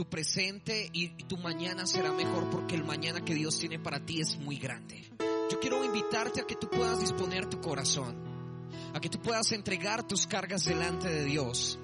tu presente y tu mañana será mejor porque el mañana que Dios tiene para ti es muy grande. Yo quiero invitarte a que tú puedas disponer tu corazón, a que tú puedas entregar tus cargas delante de Dios,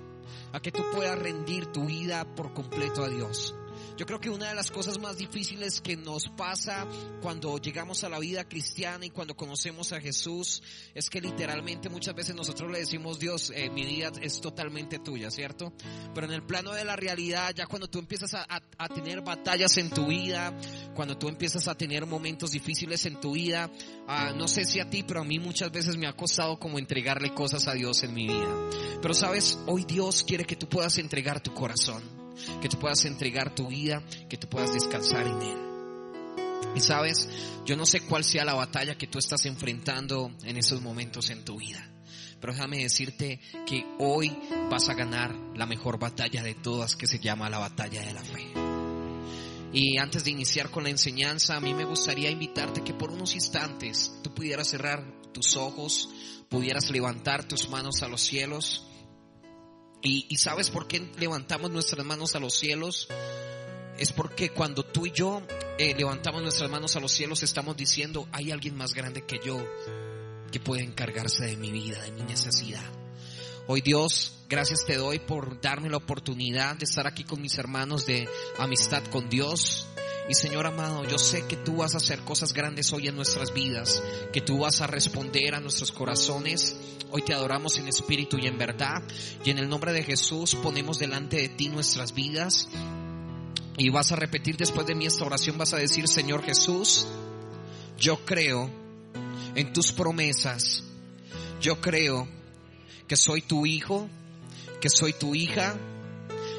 a que tú puedas rendir tu vida por completo a Dios. Yo creo que una de las cosas más difíciles que nos pasa cuando llegamos a la vida cristiana y cuando conocemos a Jesús es que literalmente muchas veces nosotros le decimos, Dios, eh, mi vida es totalmente tuya, ¿cierto? Pero en el plano de la realidad, ya cuando tú empiezas a, a tener batallas en tu vida, cuando tú empiezas a tener momentos difíciles en tu vida, ah, no sé si a ti, pero a mí muchas veces me ha costado como entregarle cosas a Dios en mi vida. Pero sabes, hoy Dios quiere que tú puedas entregar tu corazón que tú puedas entregar tu vida, que tú puedas descansar en Él. Y sabes, yo no sé cuál sea la batalla que tú estás enfrentando en esos momentos en tu vida. Pero déjame decirte que hoy vas a ganar la mejor batalla de todas que se llama la batalla de la fe. Y antes de iniciar con la enseñanza, a mí me gustaría invitarte que por unos instantes tú pudieras cerrar tus ojos, pudieras levantar tus manos a los cielos y, sabes por qué levantamos nuestras manos a los cielos? Es porque cuando tú y yo eh, levantamos nuestras manos a los cielos estamos diciendo, hay alguien más grande que yo que puede encargarse de mi vida, de mi necesidad. Hoy Dios, gracias te doy por darme la oportunidad de estar aquí con mis hermanos de amistad con Dios. Y Señor amado, yo sé que tú vas a hacer cosas grandes hoy en nuestras vidas, que tú vas a responder a nuestros corazones. Hoy te adoramos en espíritu y en verdad. Y en el nombre de Jesús ponemos delante de ti nuestras vidas. Y vas a repetir después de mi esta oración, vas a decir, Señor Jesús, yo creo en tus promesas. Yo creo que soy tu hijo, que soy tu hija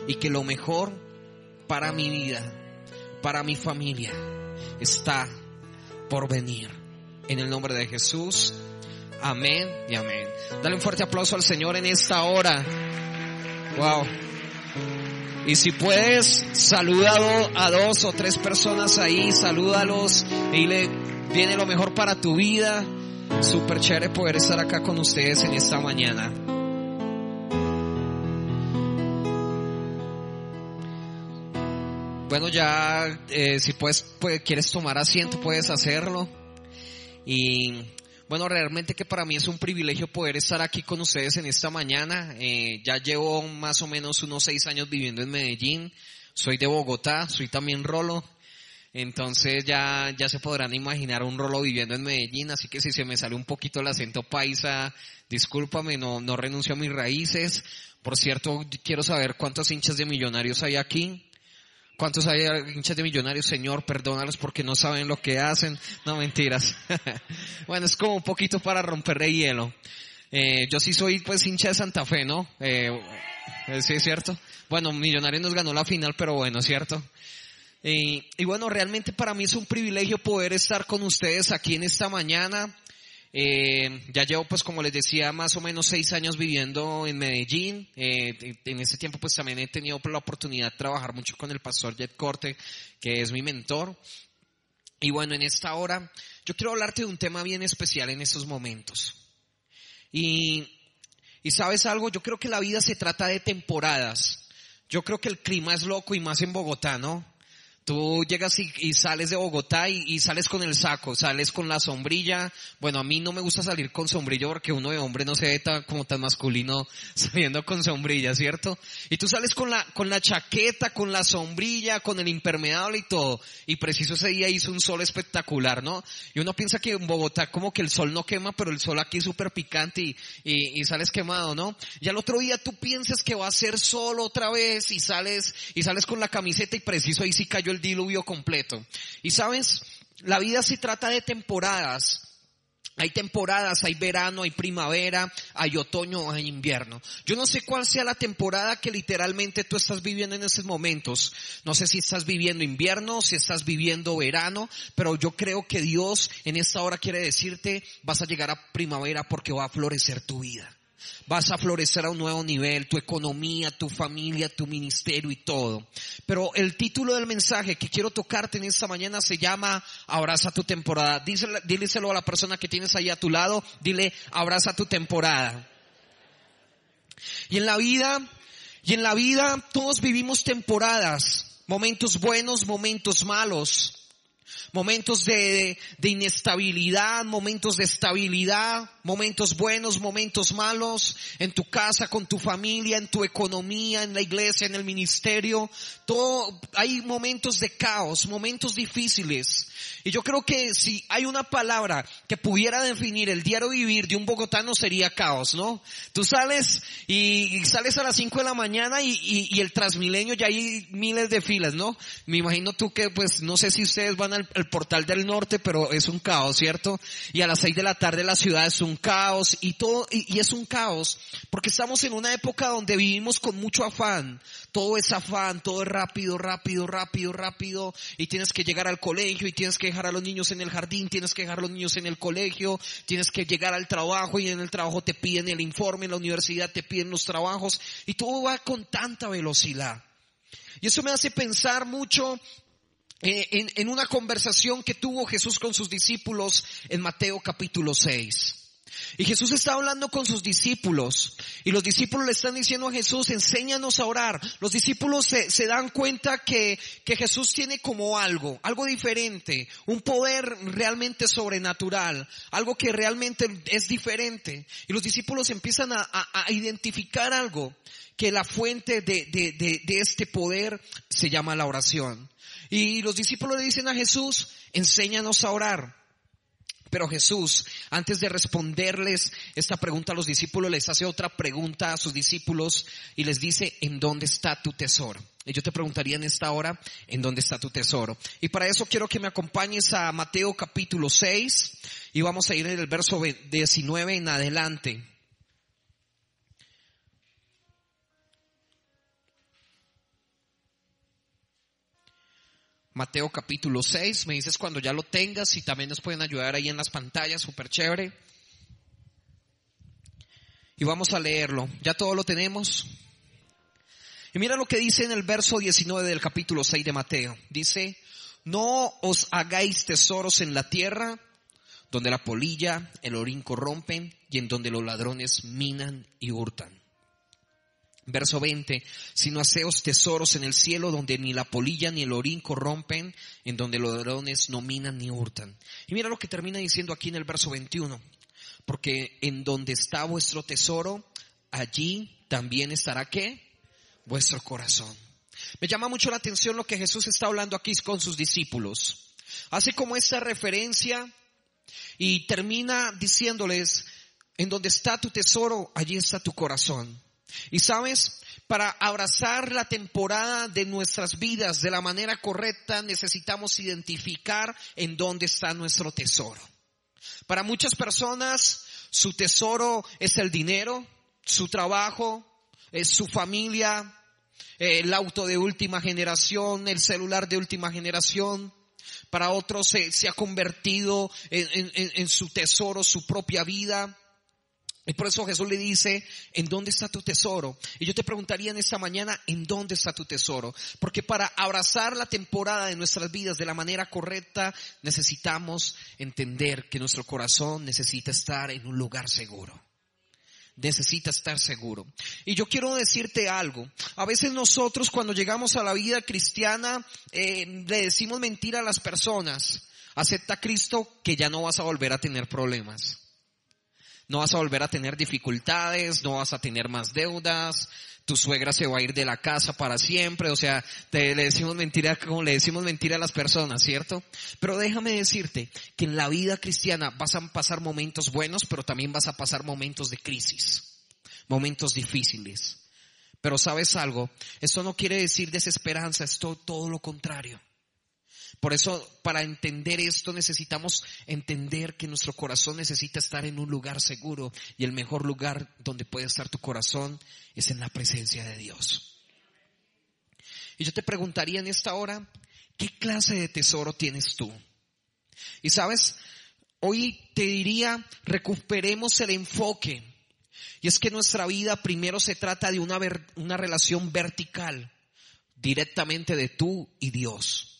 y que lo mejor para mi vida para mi familia está por venir. En el nombre de Jesús. Amén y amén. Dale un fuerte aplauso al Señor en esta hora. Wow. Y si puedes, saludado a dos o tres personas ahí, salúdalos y le viene lo mejor para tu vida. Super chévere poder estar acá con ustedes en esta mañana. Bueno, ya eh, si puedes, pues, quieres tomar asiento, puedes hacerlo. Y bueno, realmente que para mí es un privilegio poder estar aquí con ustedes en esta mañana. Eh, ya llevo más o menos unos seis años viviendo en Medellín. Soy de Bogotá, soy también rolo. Entonces ya, ya se podrán imaginar un rolo viviendo en Medellín, así que si se me sale un poquito el acento paisa, discúlpame, no, no renuncio a mis raíces. Por cierto, quiero saber cuántos hinchas de millonarios hay aquí. ¿Cuántos hay hinchas de millonarios? Señor, perdónalos porque no saben lo que hacen. No, mentiras. bueno, es como un poquito para romper el hielo. Eh, yo sí soy pues hincha de Santa Fe, ¿no? Eh, eh sí, es cierto. Bueno, Millonarios nos ganó la final, pero bueno, ¿cierto? y bueno, realmente para mí es un privilegio poder estar con ustedes aquí en esta mañana. Eh, ya llevo, pues como les decía, más o menos seis años viviendo en Medellín. Eh, en ese tiempo, pues también he tenido la oportunidad de trabajar mucho con el pastor Jet Corte, que es mi mentor. Y bueno, en esta hora, yo quiero hablarte de un tema bien especial en estos momentos. Y, y sabes algo, yo creo que la vida se trata de temporadas. Yo creo que el clima es loco y más en Bogotá, ¿no? Tú llegas y, sales de Bogotá y, sales con el saco, sales con la sombrilla. Bueno, a mí no me gusta salir con sombrilla porque uno de hombre no se ve tan, como tan masculino saliendo con sombrilla, ¿cierto? Y tú sales con la, con la chaqueta, con la sombrilla, con el impermeable y todo. Y preciso ese día hizo un sol espectacular, ¿no? Y uno piensa que en Bogotá como que el sol no quema, pero el sol aquí es súper picante y, y, sales quemado, ¿no? Y al otro día tú piensas que va a ser sol otra vez y sales, y sales con la camiseta y preciso ahí sí cayó el diluvio completo. Y sabes, la vida se trata de temporadas. Hay temporadas, hay verano, hay primavera, hay otoño, hay invierno. Yo no sé cuál sea la temporada que literalmente tú estás viviendo en esos momentos. No sé si estás viviendo invierno, si estás viviendo verano, pero yo creo que Dios en esta hora quiere decirte, vas a llegar a primavera porque va a florecer tu vida. Vas a florecer a un nuevo nivel, tu economía, tu familia, tu ministerio y todo. Pero el título del mensaje que quiero tocarte en esta mañana se llama Abraza tu temporada. Díselo, a la persona que tienes ahí a tu lado, dile, abraza tu temporada. Y en la vida, Y en la vida todos vivimos temporadas, momentos buenos, momentos malos, momentos de, de, inestabilidad, momentos de estabilidad, momentos buenos, momentos malos, en tu casa, con tu familia, en tu economía, en la iglesia, en el ministerio. Todo, hay momentos de caos, momentos difíciles. Y yo creo que si hay una palabra que pudiera definir el diario vivir de un bogotano sería caos, ¿no? Tú sales y, sales a las 5 de la mañana y, y, el Transmilenio ya hay miles de filas, ¿no? Me imagino tú que pues no sé si ustedes van al, portal del norte, pero es un caos, ¿cierto? Y a las 6 de la tarde la ciudad es un caos y todo, y es un caos porque estamos en una época donde vivimos con mucho afán, todo es afán, todo es rápido, rápido, rápido, rápido, y tienes que llegar al colegio y tienes que dejar a los niños en el jardín, tienes que dejar a los niños en el colegio, tienes que llegar al trabajo y en el trabajo te piden el informe, en la universidad te piden los trabajos, y todo va con tanta velocidad. Y eso me hace pensar mucho en, en, una conversación que tuvo Jesús con sus discípulos en Mateo capítulo 6. Y Jesús está hablando con sus discípulos y los discípulos le están diciendo a Jesús, enséñanos a orar. Los discípulos se, se, dan cuenta que, que Jesús tiene como algo, algo diferente, un poder realmente sobrenatural, algo que realmente es diferente. Y los discípulos empiezan a, a, identificar algo, que la fuente de, de, de este poder se llama la oración. Y los discípulos le dicen a Jesús, enséñanos a orar. Pero Jesús, antes de responderles esta pregunta a los discípulos, les hace otra pregunta a sus discípulos y les dice, ¿en dónde está tu tesoro? Y yo te preguntaría en esta hora, ¿en dónde está tu tesoro? Y para eso quiero que me acompañes a Mateo capítulo 6 y vamos a ir en el verso 19 en adelante. Mateo capítulo 6. Me dices cuando ya lo tengas y también nos pueden ayudar ahí en las pantallas, súper chévere. Y vamos a leerlo. ¿Ya todo lo tenemos? Y mira lo que dice en el verso 19 del capítulo 6 de Mateo. Dice, no os hagáis tesoros en la tierra, donde la polilla, el orín corrompen y en donde los ladrones minan y hurtan Verso 20, sino haceos tesoros en el cielo donde ni la polilla ni el orín corrompen, en donde los ladrones no minan ni hurtan. Y mira lo que termina diciendo aquí en el verso 21, porque en donde está vuestro tesoro, allí también estará qué? Vuestro corazón. Me llama mucho la atención lo que Jesús está hablando aquí con sus discípulos. Hace como esta referencia y termina diciéndoles, en donde está tu tesoro, allí está tu corazón. Y sabes, para abrazar la temporada de nuestras vidas de la manera correcta necesitamos identificar en dónde está nuestro tesoro. Para muchas personas su tesoro es el dinero, su trabajo, es su familia, el auto de última generación, el celular de última generación. Para otros se, ha convertido en su tesoro su propia vida. Y por eso Jesús le dice, ¿en dónde está tu tesoro? Y yo te preguntaría en esta mañana, ¿en dónde está tu tesoro? Porque para abrazar la temporada de nuestras vidas de la manera correcta, necesitamos entender que nuestro corazón necesita estar en un lugar seguro. Necesita estar seguro. Y yo quiero decirte algo. A veces nosotros cuando llegamos a la vida cristiana, eh, le decimos mentira a las personas. Acepta a Cristo que ya no vas a volver a tener problemas no vas a volver a tener dificultades, no vas a tener más deudas, tu suegra se va a ir de la casa para siempre, o sea, te, le decimos mentira como le decimos mentira a las personas, ¿cierto? Pero déjame decirte que en la vida cristiana vas a pasar momentos buenos, pero también vas a pasar momentos de crisis, momentos difíciles. Pero sabes algo, esto no quiere decir desesperanza, es todo lo contrario. Por eso, para entender esto, necesitamos entender que nuestro corazón necesita estar en un lugar seguro y el mejor lugar donde puede estar tu corazón es en la presencia de Dios. Y yo te preguntaría en esta hora, ¿qué clase de tesoro tienes tú? Y sabes, hoy te diría, recuperemos el enfoque. Y es que nuestra vida primero se trata de una, una relación vertical, directamente de tú y Dios.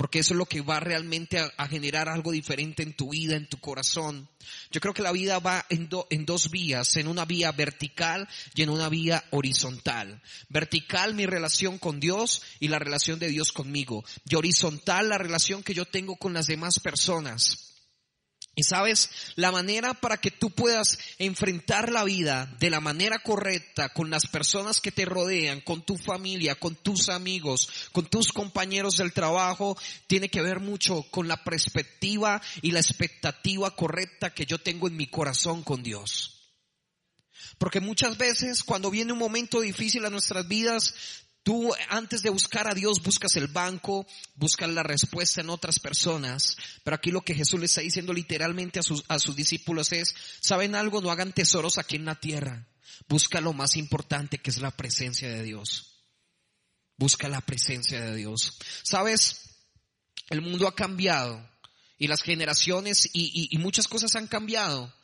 Porque eso es lo que va realmente a, generar algo diferente en tu vida, en tu corazón. Yo creo que la vida va en, en dos vías, en una vía vertical y en una vía horizontal. Vertical mi relación con Dios y la relación de Dios conmigo. Y horizontal la relación que yo tengo con las demás personas. Y sabes, la manera para que tú puedas enfrentar la vida de la manera correcta con las personas que te rodean, con tu familia, con tus amigos, con tus compañeros del trabajo, tiene que ver mucho con la perspectiva y la expectativa correcta que yo tengo en mi corazón con Dios. Porque muchas veces cuando viene un momento difícil a nuestras vidas, Tú antes de buscar a Dios buscas el banco, buscas la respuesta en otras personas, pero aquí lo que Jesús le está diciendo literalmente a sus, a sus discípulos es, ¿saben algo? No hagan tesoros aquí en la tierra. Busca lo más importante que es la presencia de Dios. Busca la presencia de Dios. ¿Sabes? El mundo ha cambiado y las generaciones y, y, muchas cosas han cambiado.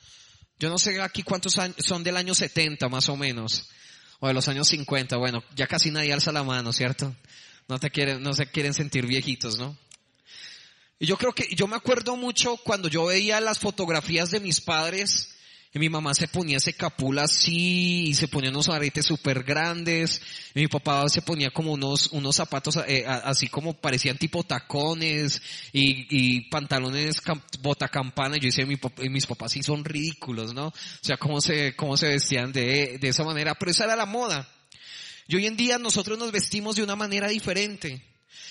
Yo no sé aquí cuántos años, son del año 70 más o menos o de los años 50, bueno, ya casi nadie alza la mano, ¿cierto? No te quieren, no se quieren sentir viejitos, ¿no? Y yo creo que, yo me acuerdo mucho cuando yo veía las fotografías de mis padres, y mi mamá se ponía ese capula así, y se ponía unos aretes súper grandes, y mi papá se ponía como unos, unos zapatos eh, así como parecían tipo tacones, y, y pantalones botacampana, y yo decía, mi, mis papás sí son ridículos, ¿no? O sea, cómo se, cómo se vestían de, de esa manera, pero esa era la moda. Y hoy en día nosotros nos vestimos de una manera diferente.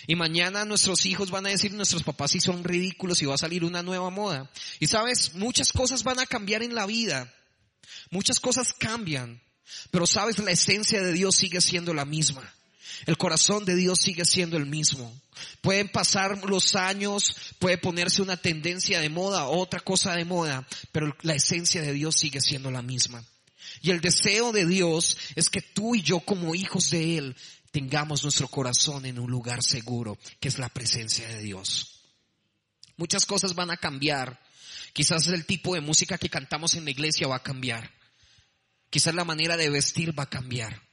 Y mañana nuestros hijos van a decir, nuestros papás sí son ridículos y va a salir una nueva moda. Y sabes, muchas cosas van a cambiar en la vida. Muchas cosas cambian. Pero sabes, la esencia de Dios sigue siendo la misma. El corazón de Dios sigue siendo el mismo. Pueden pasar los años, puede ponerse una tendencia de moda, otra cosa de moda, pero la esencia de Dios sigue siendo la misma. Y el deseo de Dios es que tú y yo como hijos de Él tengamos nuestro corazón en un lugar seguro, que es la presencia de Dios. Muchas cosas van a cambiar. Quizás el tipo de música que cantamos en la iglesia va a cambiar. Quizás la manera de vestir va a cambiar.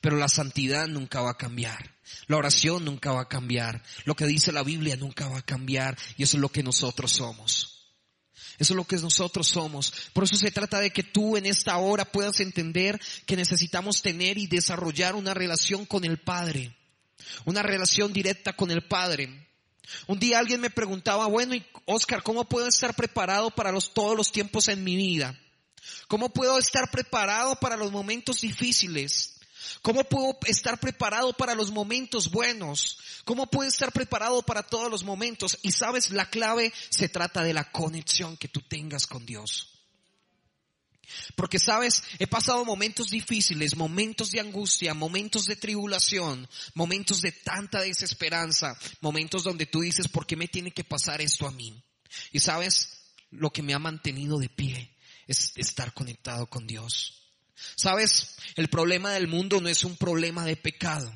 Pero la santidad nunca va a cambiar. La oración nunca va a cambiar. Lo que dice la Biblia nunca va a cambiar. Y eso es lo que nosotros somos. Eso es lo que nosotros somos. Por eso se trata de que tú en esta hora puedas entender que necesitamos tener y desarrollar una relación con el Padre. Una relación directa con el Padre. Un día alguien me preguntaba, bueno, Oscar, ¿cómo puedo estar preparado para los, todos los tiempos en mi vida? ¿Cómo puedo estar preparado para los momentos difíciles? ¿Cómo puedo estar preparado para los momentos buenos? ¿Cómo puedo estar preparado para todos los momentos? Y sabes, la clave se trata de la conexión que tú tengas con Dios. Porque sabes, he pasado momentos difíciles, momentos de angustia, momentos de tribulación, momentos de tanta desesperanza, momentos donde tú dices, ¿por qué me tiene que pasar esto a mí? Y sabes, lo que me ha mantenido de pie es estar conectado con Dios. Sabes, el problema del mundo no es un problema de pecado.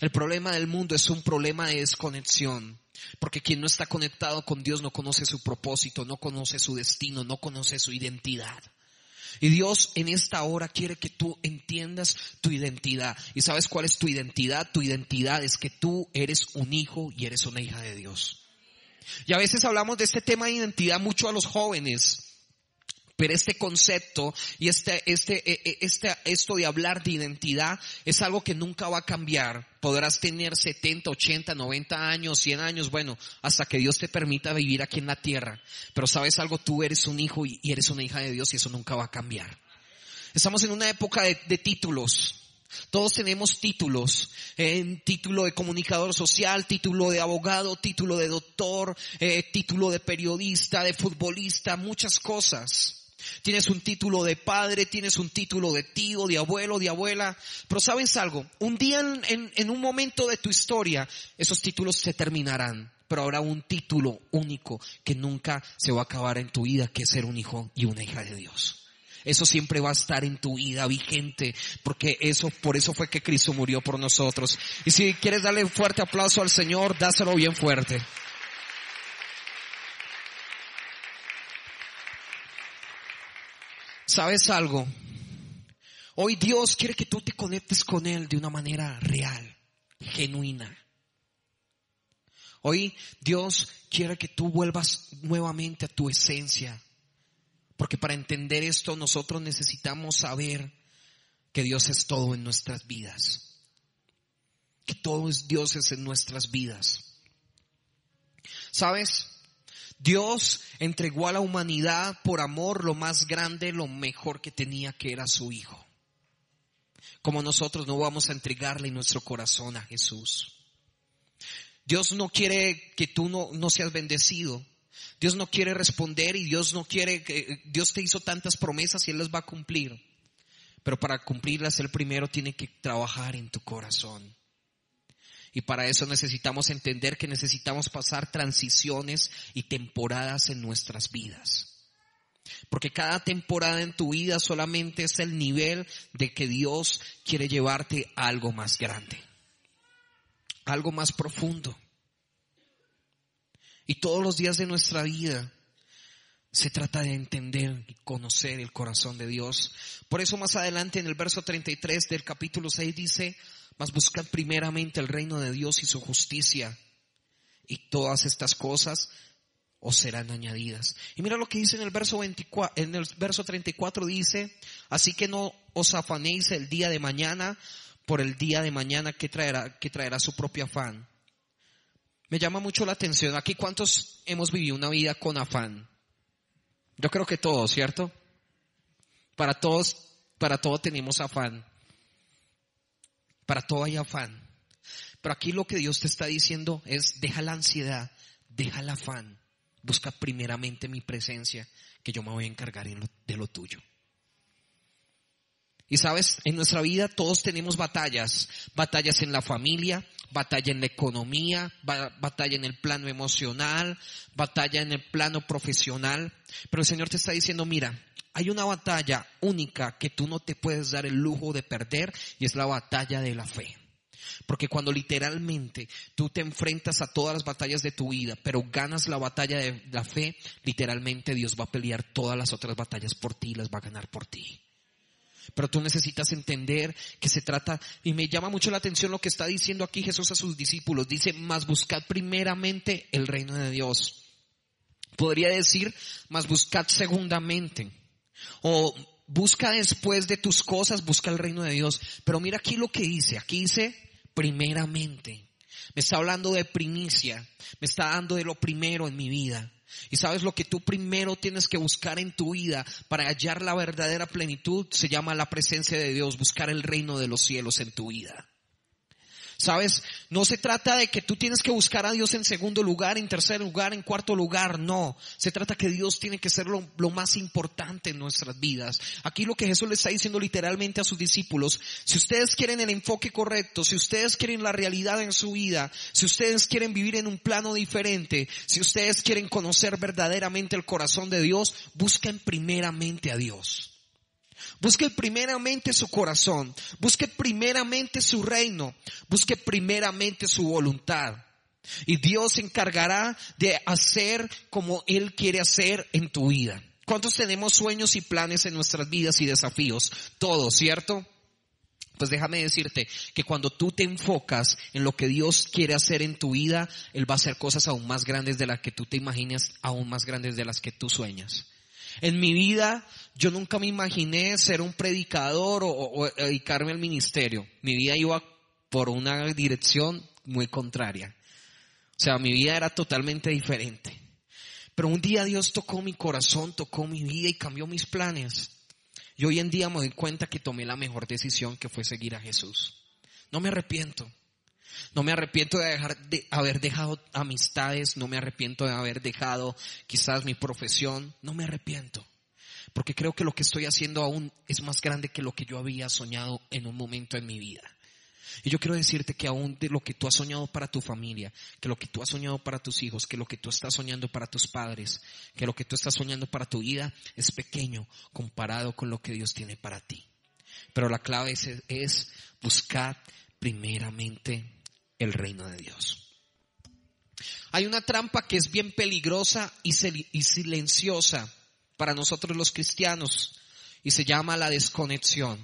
El problema del mundo es un problema de desconexión. Porque quien no está conectado con Dios no conoce su propósito, no conoce su destino, no conoce su identidad. Y Dios en esta hora quiere que tú entiendas tu identidad. ¿Y sabes cuál es tu identidad? Tu identidad es que tú eres un hijo y eres una hija de Dios. Y a veces hablamos de este tema de identidad mucho a los jóvenes. Pero este concepto y este, este, e, e, este, esto de hablar de identidad es algo que nunca va a cambiar. Podrás tener 70, 80, 90 años, 100 años, bueno, hasta que Dios te permita vivir aquí en la tierra. Pero sabes algo, tú eres un hijo y eres una hija de Dios y eso nunca va a cambiar. Estamos en una época de, títulos. Todos tenemos títulos, eh, título de comunicador social, título de abogado, título de doctor, eh, título de periodista, de futbolista, muchas cosas. Tienes un título de padre, tienes un título de tío, de abuelo, de abuela. Pero sabes algo, un día en, en un momento de tu historia, esos títulos se terminarán. Pero habrá un título único que nunca se va a acabar en tu vida, que es ser un hijo y una hija de Dios. Eso siempre va a estar en tu vida vigente, porque eso, por eso fue que Cristo murió por nosotros. Y si quieres darle un fuerte aplauso al Señor, dáselo bien fuerte. ¿Sabes algo? Hoy Dios quiere que tú te conectes con Él de una manera real, genuina. Hoy Dios quiere que tú vuelvas nuevamente a tu esencia. Porque para entender esto nosotros necesitamos saber que Dios es todo en nuestras vidas. Que todo es Dios en nuestras vidas. ¿Sabes? Dios entregó a la humanidad por amor lo más grande, lo mejor que tenía, que era su Hijo. Como nosotros no vamos a entregarle nuestro corazón a Jesús. Dios no quiere que tú no, no seas bendecido. Dios no quiere responder y Dios no quiere que, Dios te hizo tantas promesas y Él las va a cumplir. Pero para cumplirlas, Él primero tiene que trabajar en tu corazón. Y para eso necesitamos entender que necesitamos pasar transiciones y temporadas en nuestras vidas. Porque cada temporada en tu vida solamente es el nivel de que Dios quiere llevarte a algo más grande, algo más profundo. Y todos los días de nuestra vida se trata de entender y conocer el corazón de Dios. Por eso más adelante en el verso 33 del capítulo 6 dice, mas buscad primeramente el reino de Dios y su justicia, y todas estas cosas os serán añadidas. Y mira lo que dice en el verso 24, en el verso 34 dice, así que no os afanéis el día de mañana por el día de mañana que traerá, que traerá su propio afán. Me llama mucho la atención. Aquí cuántos hemos vivido una vida con afán. Yo creo que todos, ¿cierto? Para todos, para todo tenemos afán. Para todo hay afán. Pero aquí lo que Dios te está diciendo es, deja la ansiedad, deja el afán, busca primeramente mi presencia, que yo me voy a encargar de lo tuyo. Y sabes, en nuestra vida todos tenemos batallas, batallas en la familia, batalla en la economía, batalla en el plano emocional, batalla en el plano profesional. Pero el Señor te está diciendo, mira, hay una batalla única que tú no te puedes dar el lujo de perder y es la batalla de la fe. Porque cuando literalmente tú te enfrentas a todas las batallas de tu vida, pero ganas la batalla de la fe, literalmente Dios va a pelear todas las otras batallas por ti y las va a ganar por ti. Pero tú necesitas entender que se trata, y me llama mucho la atención lo que está diciendo aquí Jesús a sus discípulos. Dice, más buscad primeramente el reino de Dios. Podría decir, más buscad segundamente. O busca después de tus cosas, busca el reino de Dios. Pero mira aquí lo que dice. Aquí dice, primeramente. Me está hablando de primicia. Me está dando de lo primero en mi vida. Y sabes lo que tú primero tienes que buscar en tu vida para hallar la verdadera plenitud se llama la presencia de Dios, buscar el reino de los cielos en tu vida. Sabes, no se trata de que tú tienes que buscar a Dios en segundo lugar, en tercer lugar, en cuarto lugar, no. Se trata que Dios tiene que ser lo, lo, más importante en nuestras vidas. Aquí lo que Jesús le está diciendo literalmente a sus discípulos, si ustedes quieren el enfoque correcto, si ustedes quieren la realidad en su vida, si ustedes quieren vivir en un plano diferente, si ustedes quieren conocer verdaderamente el corazón de Dios, busquen primeramente a Dios. Busque primeramente su corazón, busque primeramente su reino, busque primeramente su voluntad. Y Dios se encargará de hacer como Él quiere hacer en tu vida. ¿Cuántos tenemos sueños y planes en nuestras vidas y desafíos? Todos, ¿cierto? Pues déjame decirte que cuando tú te enfocas en lo que Dios quiere hacer en tu vida, Él va a hacer cosas aún más grandes de las que tú te imaginas, aún más grandes de las que tú sueñas. En mi vida yo nunca me imaginé ser un predicador o, dedicarme al ministerio. Mi vida iba por una dirección muy contraria. O sea, mi vida era totalmente diferente. Pero un día Dios tocó mi corazón, tocó mi vida y cambió mis planes. Y hoy en día me doy cuenta que tomé la mejor decisión que fue seguir a Jesús. No me arrepiento. No me arrepiento de, dejar, de haber dejado amistades, no me arrepiento de haber dejado quizás mi profesión, no me arrepiento. Porque creo que lo que estoy haciendo aún es más grande que lo que yo había soñado en un momento en mi vida. Y yo quiero decirte que aún de lo que tú has soñado para tu familia, que lo que tú has soñado para tus hijos, que lo que tú estás soñando para tus padres, que lo que tú estás soñando para tu vida es pequeño comparado con lo que Dios tiene para ti. Pero la clave es, es buscar primeramente el reino de Dios. Hay una trampa que es bien peligrosa y silenciosa para nosotros los cristianos y se llama la desconexión.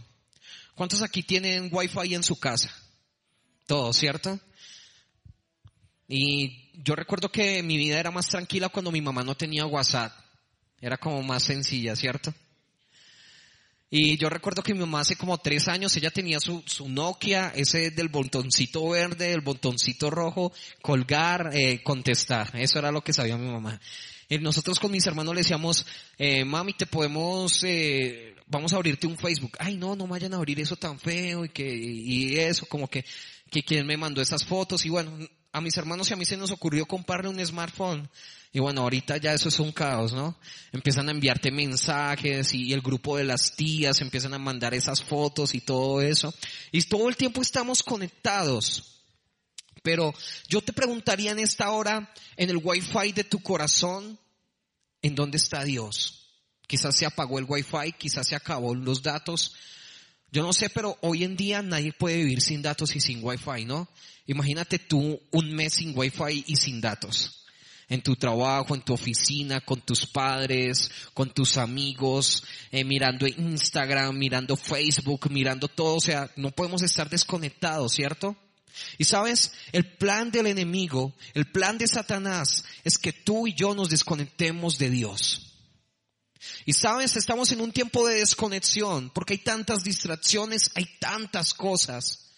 ¿Cuántos aquí tienen wifi en su casa? Todos, ¿cierto? Y yo recuerdo que mi vida era más tranquila cuando mi mamá no tenía WhatsApp. Era como más sencilla, ¿cierto? Y yo recuerdo que mi mamá hace como tres años, ella tenía su, su Nokia, ese del botoncito verde, el botoncito rojo, colgar, eh, contestar. Eso era lo que sabía mi mamá. Y nosotros con mis hermanos le decíamos, eh, mami, te podemos, eh, vamos a abrirte un Facebook. Ay, no, no vayan a abrir eso tan feo y que, y eso, como que, que quien me mandó esas fotos. Y bueno, a mis hermanos y a mí se nos ocurrió comprarle un smartphone. Y bueno, ahorita ya eso es un caos, ¿no? Empiezan a enviarte mensajes y el grupo de las tías empiezan a mandar esas fotos y todo eso. Y todo el tiempo estamos conectados. Pero yo te preguntaría en esta hora, en el wifi de tu corazón, ¿en dónde está Dios? Quizás se apagó el wifi, quizás se acabó los datos. Yo no sé, pero hoy en día nadie puede vivir sin datos y sin wifi, ¿no? Imagínate tú un mes sin wifi y sin datos en tu trabajo, en tu oficina, con tus padres, con tus amigos, eh, mirando Instagram, mirando Facebook, mirando todo. O sea, no podemos estar desconectados, ¿cierto? Y sabes, el plan del enemigo, el plan de Satanás es que tú y yo nos desconectemos de Dios. Y sabes, estamos en un tiempo de desconexión porque hay tantas distracciones, hay tantas cosas.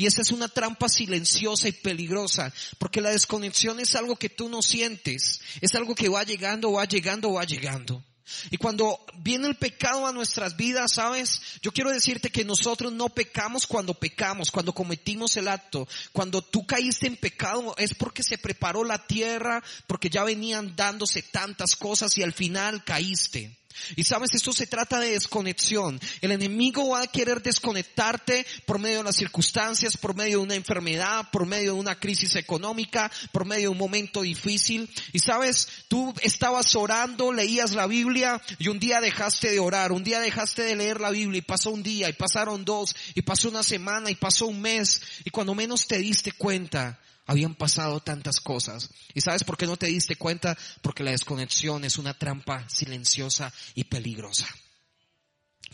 Y esa es una trampa silenciosa y peligrosa, porque la desconexión es algo que tú no sientes, es algo que va llegando, va llegando, va llegando. Y cuando viene el pecado a nuestras vidas, ¿sabes? Yo quiero decirte que nosotros no pecamos cuando pecamos, cuando cometimos el acto. Cuando tú caíste en pecado es porque se preparó la tierra, porque ya venían dándose tantas cosas y al final caíste. Y sabes, esto se trata de desconexión. El enemigo va a querer desconectarte por medio de las circunstancias, por medio de una enfermedad, por medio de una crisis económica, por medio de un momento difícil. Y sabes, tú estabas orando, leías la Biblia y un día dejaste de orar, un día dejaste de leer la Biblia y pasó un día y pasaron dos y pasó una semana y pasó un mes y cuando menos te diste cuenta, habían pasado tantas cosas. ¿Y sabes por qué no te diste cuenta? Porque la desconexión es una trampa silenciosa y peligrosa.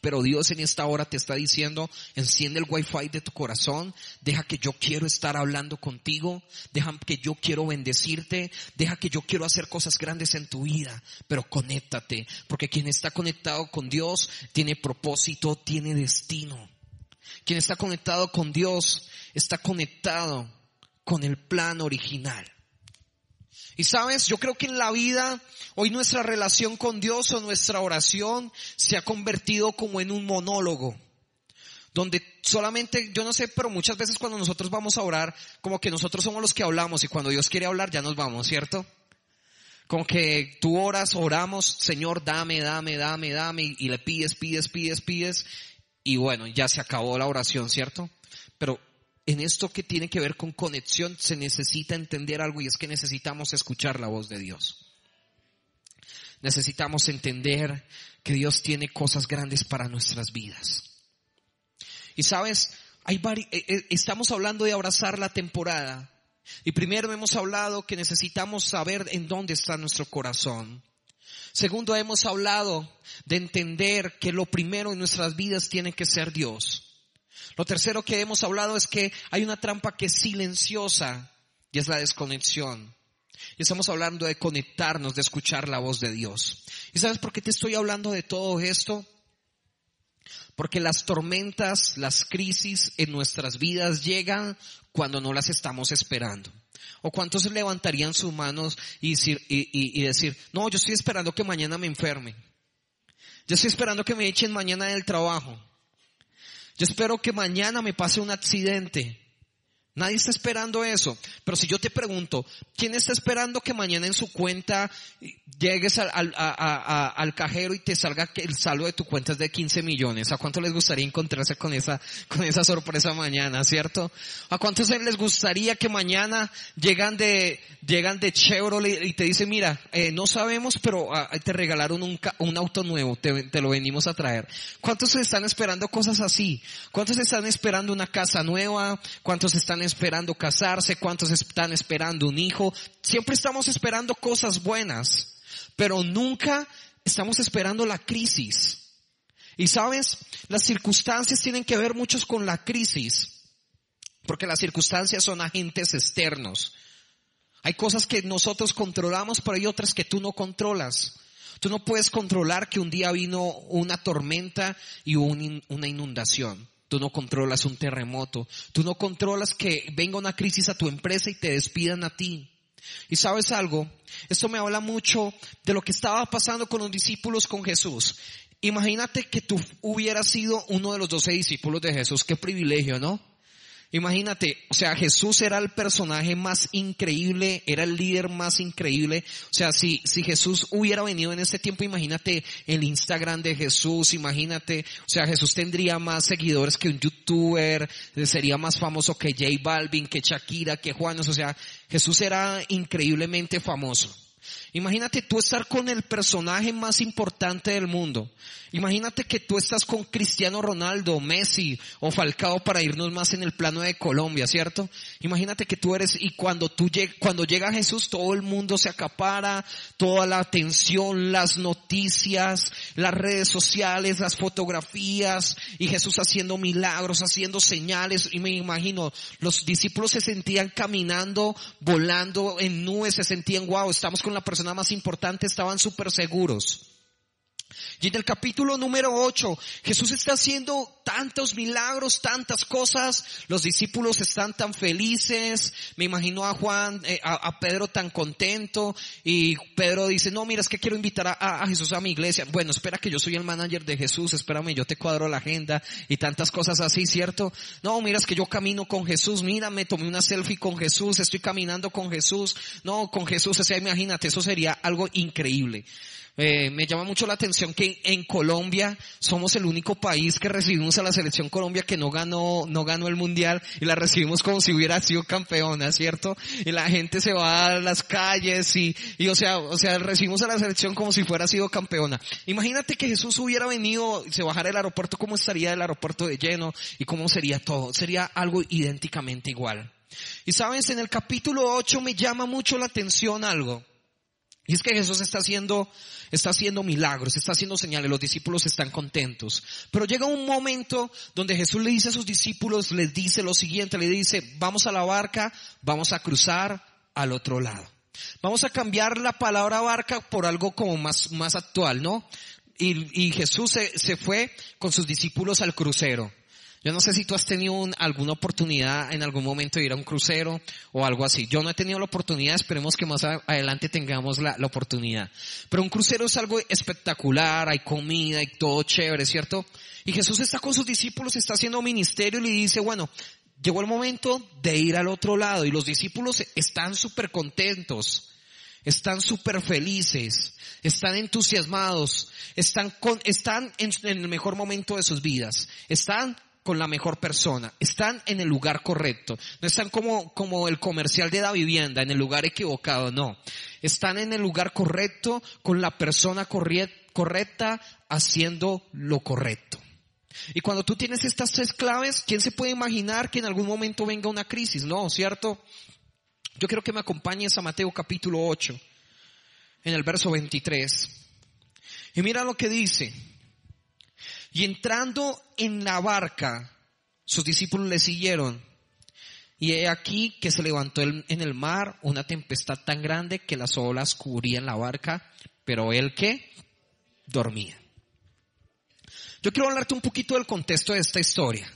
Pero Dios en esta hora te está diciendo, enciende el wifi de tu corazón, deja que yo quiero estar hablando contigo, deja que yo quiero bendecirte, deja que yo quiero hacer cosas grandes en tu vida, pero conéctate, porque quien está conectado con Dios tiene propósito, tiene destino. Quien está conectado con Dios está conectado con el plan original. Y sabes, yo creo que en la vida, hoy nuestra relación con Dios o nuestra oración se ha convertido como en un monólogo. Donde solamente, yo no sé, pero muchas veces cuando nosotros vamos a orar, como que nosotros somos los que hablamos y cuando Dios quiere hablar ya nos vamos, ¿cierto? Como que tú oras, oramos, Señor, dame, dame, dame, dame, y le pides, pides, pides, pides, y bueno, ya se acabó la oración, ¿cierto? En esto que tiene que ver con conexión se necesita entender algo y es que necesitamos escuchar la voz de Dios. Necesitamos entender que Dios tiene cosas grandes para nuestras vidas. Y sabes, hay eh, eh, estamos hablando de abrazar la temporada. Y primero hemos hablado que necesitamos saber en dónde está nuestro corazón. Segundo, hemos hablado de entender que lo primero en nuestras vidas tiene que ser Dios. Lo tercero que hemos hablado es que hay una trampa que es silenciosa y es la desconexión. Y estamos hablando de conectarnos, de escuchar la voz de Dios. ¿Y sabes por qué te estoy hablando de todo esto? Porque las tormentas, las crisis en nuestras vidas llegan cuando no las estamos esperando. ¿O cuántos levantarían sus manos y decir, y decir, no, yo estoy esperando que mañana me enferme. Yo estoy esperando que me echen mañana del trabajo. Yo espero que mañana me pase un accidente. Nadie está esperando eso. Pero si yo te pregunto, ¿quién está esperando que mañana en su cuenta llegues al, al, cajero y te salga que el saldo de tu cuenta es de 15 millones? ¿A cuánto les gustaría encontrarse con esa, con esa sorpresa mañana, cierto? ¿A cuántos les gustaría que mañana llegan de, llegan de Chevrolet y te dicen, mira, eh, no sabemos, pero ah, te regalaron un, un auto nuevo, te, te lo venimos a traer? ¿Cuántos están esperando cosas así? ¿Cuántos están esperando una casa nueva? ¿Cuántos están esperando casarse, cuántos están esperando un hijo. Siempre estamos esperando cosas buenas, pero nunca estamos esperando la crisis. Y sabes, las circunstancias tienen que ver muchos con la crisis, porque las circunstancias son agentes externos. Hay cosas que nosotros controlamos, pero hay otras que tú no controlas. Tú no puedes controlar que un día vino una tormenta y una inundación. Tú no controlas un terremoto. Tú no controlas que venga una crisis a tu empresa y te despidan a ti. Y sabes algo, esto me habla mucho de lo que estaba pasando con los discípulos con Jesús. Imagínate que tú hubieras sido uno de los doce discípulos de Jesús. Qué privilegio, ¿no? Imagínate, o sea, Jesús era el personaje más increíble, era el líder más increíble. O sea, si, si Jesús hubiera venido en este tiempo, imagínate el Instagram de Jesús, imagínate, o sea, Jesús tendría más seguidores que un youtuber, sería más famoso que J Balvin, que Shakira, que Juanes, o sea, Jesús era increíblemente famoso. Imagínate tú estar con el personaje más importante del mundo. Imagínate que tú estás con Cristiano Ronaldo, Messi o Falcao para irnos más en el plano de Colombia, ¿cierto? Imagínate que tú eres y cuando tú cuando llega Jesús todo el mundo se acapara, toda la atención, las noticias, las redes sociales, las fotografías y Jesús haciendo milagros, haciendo señales y me imagino los discípulos se sentían caminando, volando en nubes, se sentían wow, estamos con la persona más importante, estaban súper seguros. Y en el capítulo número 8, Jesús está haciendo tantos milagros, tantas cosas, los discípulos están tan felices, me imagino a Juan, eh, a, Pedro tan contento, y Pedro dice, no, mira, es que quiero invitar a, a, Jesús a mi iglesia. Bueno, espera que yo soy el manager de Jesús, espérame, yo te cuadro la agenda y tantas cosas así, ¿cierto? No, mira, es que yo camino con Jesús, mira, me tomé una selfie con Jesús, estoy caminando con Jesús, no, con Jesús, o sea, imagínate, eso sería algo increíble. Eh, me llama mucho la atención que en Colombia somos el único país que recibimos a la selección Colombia que no ganó, no ganó el mundial y la recibimos como si hubiera sido campeona, ¿cierto? Y la gente se va a las calles y, y o sea, o sea, recibimos a la selección como si fuera sido campeona. Imagínate que Jesús hubiera venido, se bajara el aeropuerto, ¿cómo estaría el aeropuerto de lleno y cómo sería todo? Sería algo idénticamente igual. Y sabes, en el capítulo 8 me llama mucho la atención algo. Y es que Jesús está haciendo, está haciendo milagros, está haciendo señales, los discípulos están contentos. Pero llega un momento donde Jesús le dice a sus discípulos, les dice lo siguiente, le dice, vamos a la barca, vamos a cruzar al otro lado. Vamos a cambiar la palabra barca por algo como más, más actual, ¿no? Y, Jesús se fue con sus discípulos al crucero. Yo no sé si tú has tenido alguna oportunidad en algún momento de ir a un crucero o algo así. Yo no he tenido la oportunidad, esperemos que más adelante tengamos la, oportunidad. Pero un crucero es algo espectacular, hay comida y todo chévere, ¿cierto? Y Jesús está con sus discípulos, está haciendo ministerio y le dice, bueno, llegó el momento de ir al otro lado y los discípulos están súper contentos están súper felices, están entusiasmados, están, con, están en, en, el mejor momento de sus vidas, están con la mejor persona, están en el lugar correcto, no están como, como el comercial de la vivienda, en el lugar equivocado, no, están en el lugar correcto, con la persona correcta, haciendo lo correcto. Y cuando tú tienes estas tres claves, ¿quién se puede imaginar que en algún momento venga una crisis? No, ¿cierto? Yo quiero que me acompañes a Mateo capítulo 8, en el verso 23. Y mira lo que dice. Y entrando en la barca, sus discípulos le siguieron. Y he aquí que se levantó en el mar una tempestad tan grande que las olas cubrían la barca, pero él que dormía. Yo quiero hablarte un poquito del contexto de esta historia.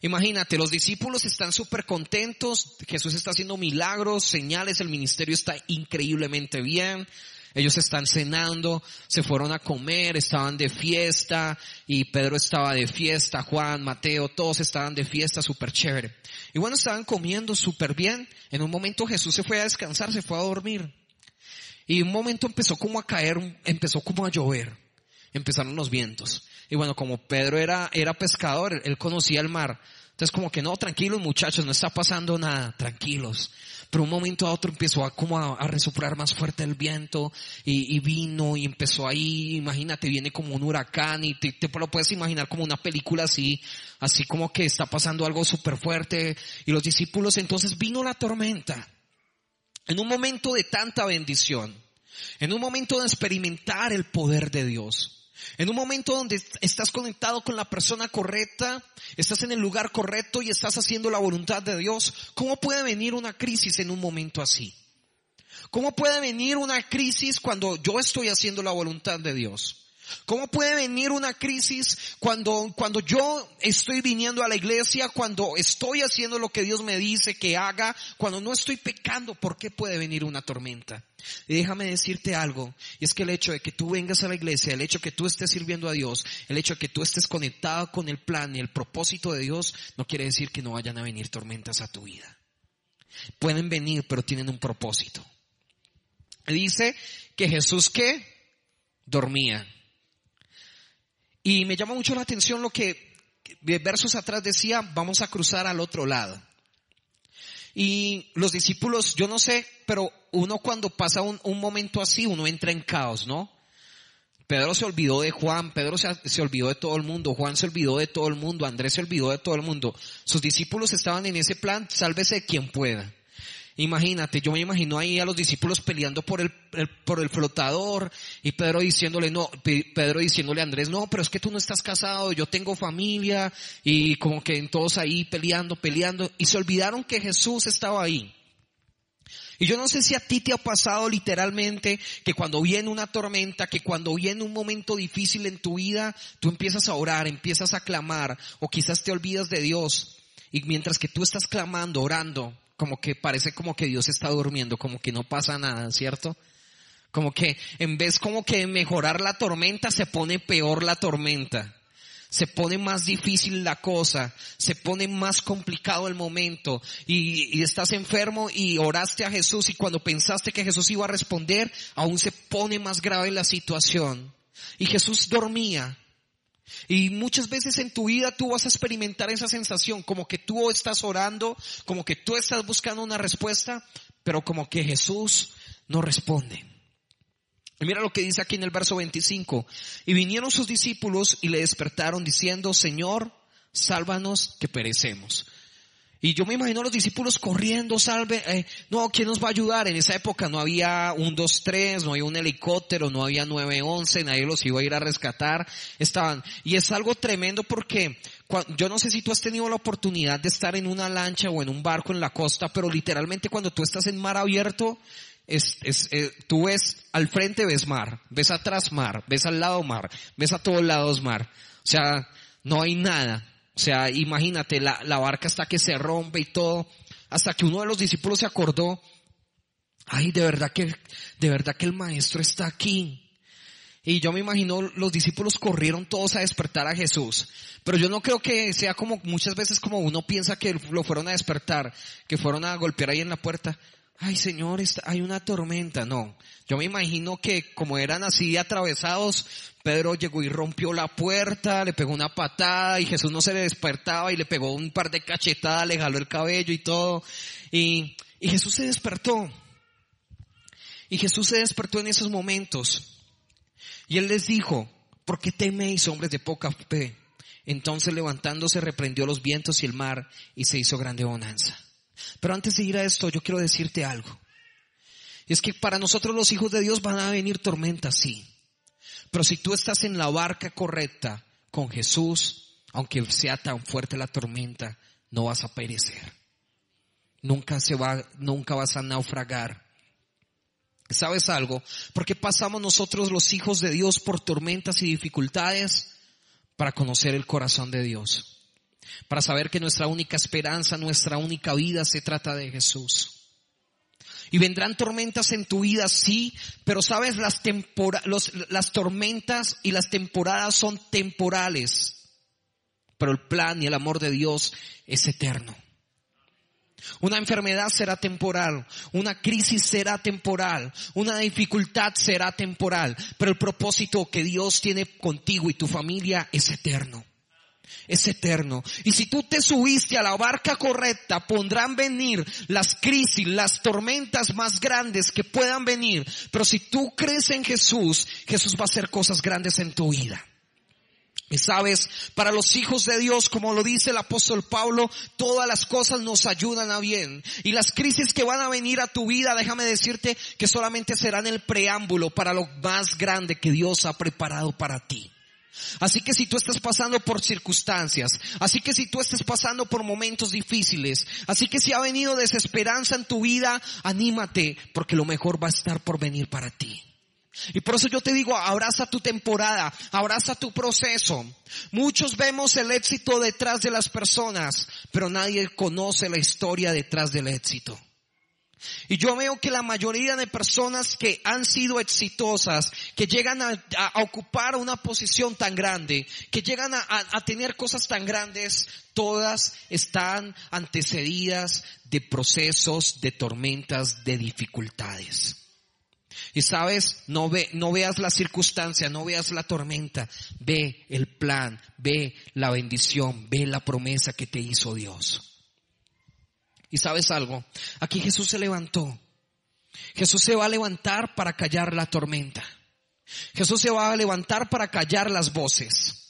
Imagínate, los discípulos están súper contentos, Jesús está haciendo milagros, señales, el ministerio está increíblemente bien, ellos están cenando, se fueron a comer, estaban de fiesta y Pedro estaba de fiesta, Juan, Mateo, todos estaban de fiesta, súper chévere. Y bueno, estaban comiendo súper bien. En un momento Jesús se fue a descansar, se fue a dormir. Y un momento empezó como a caer, empezó como a llover. Empezaron los vientos. Y bueno, como Pedro era, era pescador, él conocía el mar. Entonces como que no, tranquilos muchachos, no está pasando nada, tranquilos. Pero un momento a otro empezó a como a, resoplar más fuerte el viento y, vino y empezó ahí, imagínate, viene como un huracán y te, te lo puedes imaginar como una película así, así como que está pasando algo súper fuerte y los discípulos entonces vino la tormenta. En un momento de tanta bendición, en un momento de experimentar el poder de Dios. En un momento donde estás conectado con la persona correcta, estás en el lugar correcto y estás haciendo la voluntad de Dios, ¿cómo puede venir una crisis en un momento así? ¿Cómo puede venir una crisis cuando yo estoy haciendo la voluntad de Dios? ¿Cómo puede venir una crisis cuando, cuando yo estoy viniendo a la iglesia, cuando estoy haciendo lo que Dios me dice que haga, cuando no estoy pecando? ¿Por qué puede venir una tormenta? Déjame decirte algo, y es que el hecho de que tú vengas a la iglesia, el hecho de que tú estés sirviendo a Dios, el hecho de que tú estés conectado con el plan y el propósito de Dios, no quiere decir que no vayan a venir tormentas a tu vida. Pueden venir, pero tienen un propósito. Dice que Jesús que dormía. Y me llama mucho la atención lo que versos atrás decía, vamos a cruzar al otro lado. Y los discípulos, yo no sé, pero uno cuando pasa un, momento así, uno entra en caos, ¿no? Pedro se olvidó de Juan, Pedro se, se, olvidó de todo el mundo, Juan se olvidó de todo el mundo, Andrés se olvidó de todo el mundo. Sus discípulos estaban en ese plan, sálvese quien pueda. Imagínate, yo me imagino ahí a los discípulos peleando por el, por el flotador y Pedro diciéndole, no, Pedro diciéndole a Andrés, no, pero es que tú no estás casado, yo tengo familia y como que todos ahí peleando, peleando y se olvidaron que Jesús estaba ahí. Y yo no sé si a ti te ha pasado literalmente que cuando viene una tormenta, que cuando viene un momento difícil en tu vida, tú empiezas a orar, empiezas a clamar o quizás te olvidas de Dios. Y mientras que tú estás clamando, orando, como que parece como que Dios está durmiendo, como que no pasa nada, ¿cierto? Como que en vez como que mejorar la tormenta, se pone peor la tormenta. Se pone más difícil la cosa, se pone más complicado el momento y, y estás enfermo y oraste a Jesús y cuando pensaste que Jesús iba a responder, aún se pone más grave la situación. Y Jesús dormía, y muchas veces en tu vida tú vas a experimentar esa sensación, como que tú estás orando, como que tú estás buscando una respuesta, pero como que Jesús no responde. Mira lo que dice aquí en el verso 25. Y vinieron sus discípulos y le despertaron diciendo, Señor, sálvanos que perecemos. Y yo me imagino a los discípulos corriendo, salve, eh, no, ¿quién nos va a ayudar? En esa época no había un 2-3, no había un helicóptero, no había 911, nadie los iba a ir a rescatar, estaban. Y es algo tremendo porque yo no sé si tú has tenido la oportunidad de estar en una lancha o en un barco en la costa, pero literalmente cuando tú estás en mar abierto, es, es, eh, tú ves al frente ves mar, ves atrás mar, ves al lado mar, ves a todos lados mar. O sea, no hay nada. O sea, imagínate, la, la barca hasta que se rompe y todo, hasta que uno de los discípulos se acordó, ay, de verdad que, de verdad que el maestro está aquí. Y yo me imagino los discípulos corrieron todos a despertar a Jesús. Pero yo no creo que sea como muchas veces como uno piensa que lo fueron a despertar, que fueron a golpear ahí en la puerta ay Señor, hay una tormenta. No, yo me imagino que como eran así atravesados, Pedro llegó y rompió la puerta, le pegó una patada y Jesús no se le despertaba y le pegó un par de cachetadas, le jaló el cabello y todo. Y, y Jesús se despertó. Y Jesús se despertó en esos momentos. Y él les dijo, ¿por qué teméis hombres de poca fe? Entonces levantándose reprendió los vientos y el mar y se hizo grande bonanza. Pero antes de ir a esto, yo quiero decirte algo. Y es que para nosotros los hijos de Dios van a venir tormentas, sí. Pero si tú estás en la barca correcta con Jesús, aunque sea tan fuerte la tormenta, no vas a perecer. Nunca se va, nunca vas a naufragar. ¿Sabes algo? ¿Por qué pasamos nosotros los hijos de Dios por tormentas y dificultades? Para conocer el corazón de Dios para saber que nuestra única esperanza, nuestra única vida se trata de Jesús. Y vendrán tormentas en tu vida, sí, pero sabes, las, las tormentas y las temporadas son temporales, pero el plan y el amor de Dios es eterno. Una enfermedad será temporal, una crisis será temporal, una dificultad será temporal, pero el propósito que Dios tiene contigo y tu familia es eterno es eterno. Y si tú te subiste a la barca correcta, pondrán venir las crisis, las tormentas más grandes que puedan venir. Pero si tú crees en Jesús, Jesús va a hacer cosas grandes en tu vida. Y sabes, para los hijos de Dios, como lo dice el apóstol Pablo, todas las cosas nos ayudan a bien. Y las crisis que van a venir a tu vida, déjame decirte que solamente serán el preámbulo para lo más grande que Dios ha preparado para ti. Así que si tú estás pasando por circunstancias, así que si tú estás pasando por momentos difíciles, así que si ha venido desesperanza en tu vida, anímate porque lo mejor va a estar por venir para ti. Y por eso yo te digo, abraza tu temporada, abraza tu proceso. Muchos vemos el éxito detrás de las personas, pero nadie conoce la historia detrás del éxito. Y yo veo que la mayoría de personas que han sido exitosas, que llegan a, ocupar una posición tan grande, que llegan a tener cosas tan grandes, todas están antecedidas de procesos, de tormentas, de dificultades. Y sabes, no, ve, no veas la circunstancia, no veas la tormenta, ve el plan, ve la bendición, ve la promesa que te hizo Dios. Y sabes algo, aquí Jesús se levantó. Jesús se va a levantar para callar la tormenta. Jesús se va a levantar para callar las voces.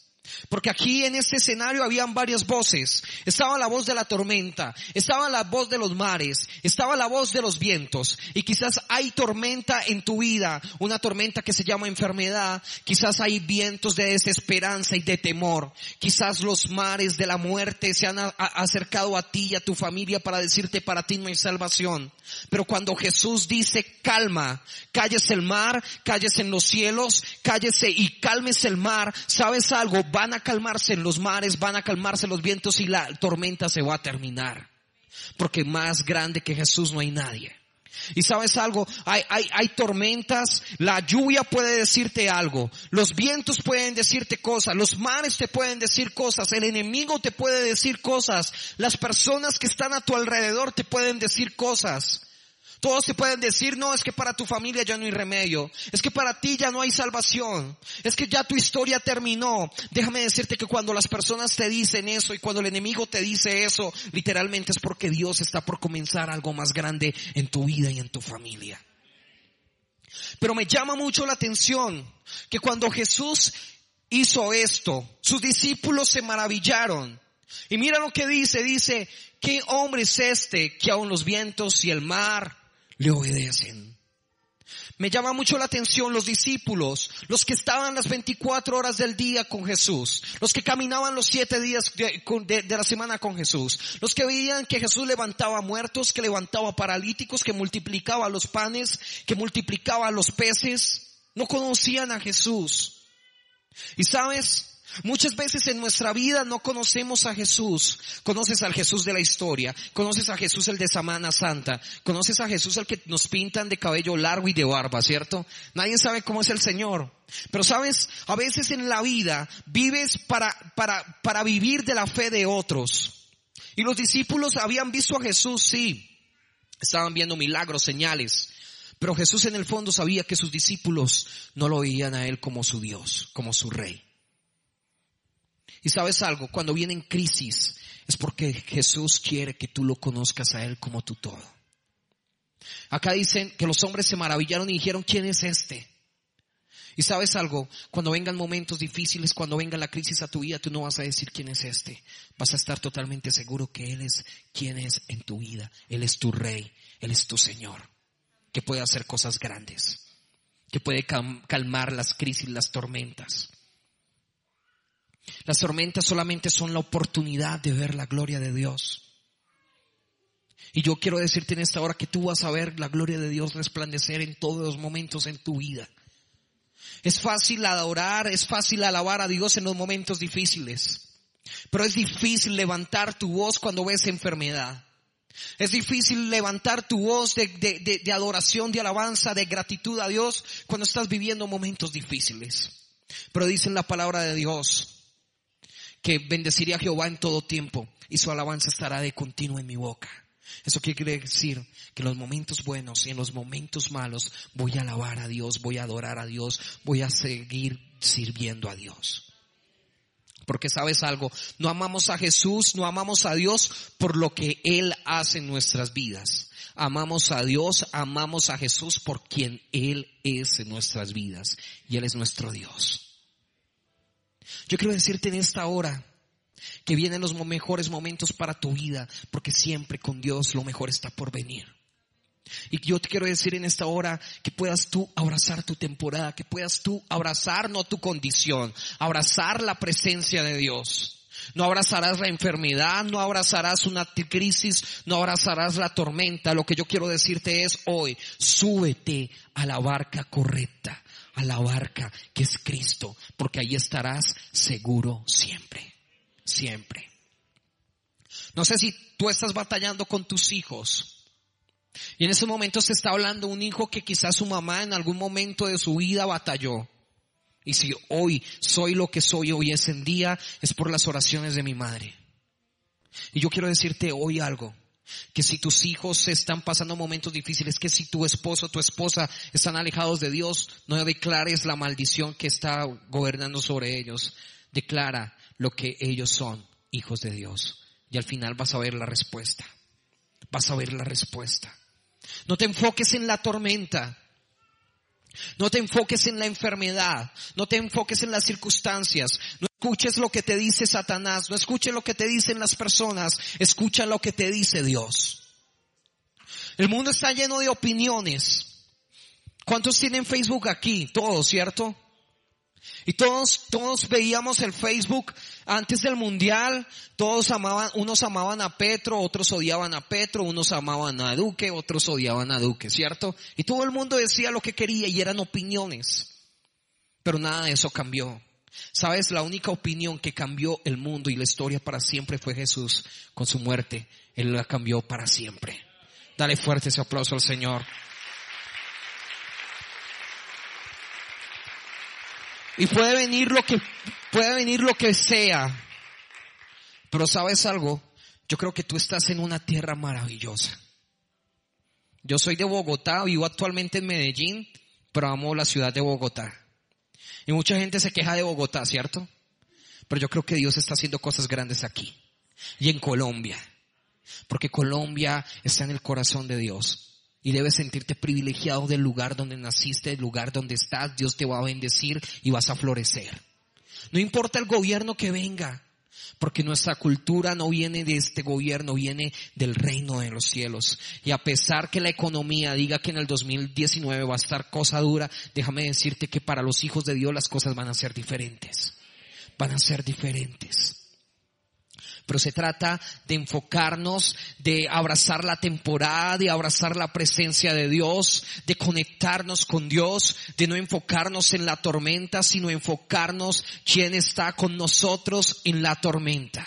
Porque aquí en este escenario habían varias voces. Estaba la voz de la tormenta, estaba la voz de los mares, estaba la voz de los vientos. Y quizás hay tormenta en tu vida, una tormenta que se llama enfermedad. Quizás hay vientos de desesperanza y de temor. Quizás los mares de la muerte se han acercado a ti y a tu familia para decirte para ti no hay salvación. Pero cuando Jesús dice calma, cállese el mar, cállese en los cielos, cállese y cálmese el mar, ¿sabes algo? Van a calmarse los mares, van a calmarse los vientos y la tormenta se va a terminar. Porque más grande que Jesús no hay nadie. Y sabes algo, hay, hay, hay, tormentas, la lluvia puede decirte algo, los vientos pueden decirte cosas, los mares te pueden decir cosas, el enemigo te puede decir cosas, las personas que están a tu alrededor te pueden decir cosas. Todos te pueden decir, no, es que para tu familia ya no hay remedio, es que para ti ya no hay salvación, es que ya tu historia terminó. Déjame decirte que cuando las personas te dicen eso y cuando el enemigo te dice eso, literalmente es porque Dios está por comenzar algo más grande en tu vida y en tu familia. Pero me llama mucho la atención que cuando Jesús hizo esto, sus discípulos se maravillaron. Y mira lo que dice, dice, ¿qué hombre es este que aun los vientos y el mar le obedecen. Me llama mucho la atención los discípulos, los que estaban las 24 horas del día con Jesús, los que caminaban los siete días de, la semana con Jesús, los que veían que Jesús levantaba muertos, que levantaba paralíticos, que multiplicaba los panes, que multiplicaba los peces, no conocían a Jesús. Y sabes, Muchas veces en nuestra vida no conocemos a Jesús. Conoces al Jesús de la historia, conoces a Jesús el de Samana Santa, conoces a Jesús el que nos pintan de cabello largo y de barba, ¿cierto? Nadie sabe cómo es el Señor. Pero sabes, a veces en la vida vives para, para, para vivir de la fe de otros. Y los discípulos habían visto a Jesús, sí. Estaban viendo milagros, señales. Pero Jesús en el fondo sabía que sus discípulos no lo veían a Él como su Dios, como su Rey. Y sabes algo, cuando vienen crisis es porque Jesús quiere que tú lo conozcas a Él como tu todo. Acá dicen que los hombres se maravillaron y dijeron, ¿quién es este? Y sabes algo, cuando vengan momentos difíciles, cuando venga la crisis a tu vida, tú no vas a decir quién es este. Vas a estar totalmente seguro que Él es quien es en tu vida. Él es tu rey, Él es tu Señor, que puede hacer cosas grandes, que puede calmar las crisis, las tormentas. Las tormentas solamente son la oportunidad de ver la gloria de Dios. Y yo quiero decirte en esta hora que tú vas a ver la gloria de Dios resplandecer en todos los momentos en tu vida. Es fácil adorar, es fácil alabar a Dios en los momentos difíciles. Pero es difícil levantar tu voz cuando ves enfermedad. Es difícil levantar tu voz de, de, adoración, de alabanza, de gratitud a Dios cuando estás viviendo momentos difíciles. Pero dice la palabra de Dios que bendeciría a Jehová en todo tiempo y su alabanza estará de continuo en mi boca. Eso quiere decir que en los momentos buenos y en los momentos malos voy a alabar a Dios, voy a adorar a Dios, voy a seguir sirviendo a Dios. Porque sabes algo, no amamos a Jesús, no amamos a Dios por lo que Él hace en nuestras vidas. Amamos a Dios, amamos a Jesús por quien Él es en nuestras vidas. Y Él es nuestro Dios. Yo quiero decirte en esta hora que vienen los mejores momentos para tu vida, porque siempre con Dios lo mejor está por venir. Y yo te quiero decir en esta hora que puedas tú abrazar tu temporada, que puedas tú abrazar no tu condición, abrazar la presencia de Dios. No abrazarás la enfermedad, no abrazarás una crisis, no abrazarás la tormenta. Lo que yo quiero decirte es hoy, súbete a la barca correcta, a la barca que es Cristo, porque ahí estarás seguro siempre, siempre. No sé si tú estás batallando con tus hijos. Y en ese momento se está hablando un hijo que quizás su mamá en algún momento de su vida batalló. Y si hoy soy lo que soy hoy es en día, es por las oraciones de mi madre. Y yo quiero decirte hoy algo, que si tus hijos están pasando momentos difíciles, que si tu esposo o tu esposa están alejados de Dios, no declares la maldición que está gobernando sobre ellos. Declara lo que ellos son, hijos de Dios. Y al final vas a ver la respuesta. Vas a ver la respuesta. No te enfoques en la tormenta. No te enfoques en la enfermedad, no te enfoques en las circunstancias, escuches lo que te dice Satanás, no escuches lo que te dicen las personas, escucha lo que te dice Dios. El mundo está lleno de opiniones. ¿Cuántos tienen Facebook aquí? Todos, ¿cierto? Y todos, todos veíamos el Facebook antes del mundial, todos amaban, unos amaban a Petro, otros odiaban a Petro, unos amaban a Duque, otros odiaban a Duque, ¿cierto? Y todo el mundo decía lo que quería y eran opiniones. Pero nada de eso cambió. Sabes, la única opinión que cambió el mundo y la historia para siempre fue Jesús con su muerte. Él la cambió para siempre. Dale fuerte ese aplauso al Señor. Y puede venir lo que, puede venir lo que sea. Pero sabes algo, yo creo que tú estás en una tierra maravillosa. Yo soy de Bogotá, vivo actualmente en Medellín, pero amo la ciudad de Bogotá. Y mucha gente se queja de Bogotá, ¿cierto? Pero yo creo que Dios está haciendo cosas grandes aquí. Y en Colombia. Porque Colombia está en el corazón de Dios. Y debes sentirte privilegiado del lugar donde naciste, del lugar donde estás. Dios te va a bendecir y vas a florecer. No importa el gobierno que venga, porque nuestra cultura no viene de este gobierno, viene del reino de los cielos. Y a pesar que la economía diga que en el 2019 va a estar cosa dura, déjame decirte que para los hijos de Dios las cosas van a ser diferentes. Van a ser diferentes. Pero se trata de enfocarnos, de abrazar la temporada, de abrazar la presencia de Dios, de conectarnos con Dios, de no enfocarnos en la tormenta, sino enfocarnos quién está con nosotros en la tormenta.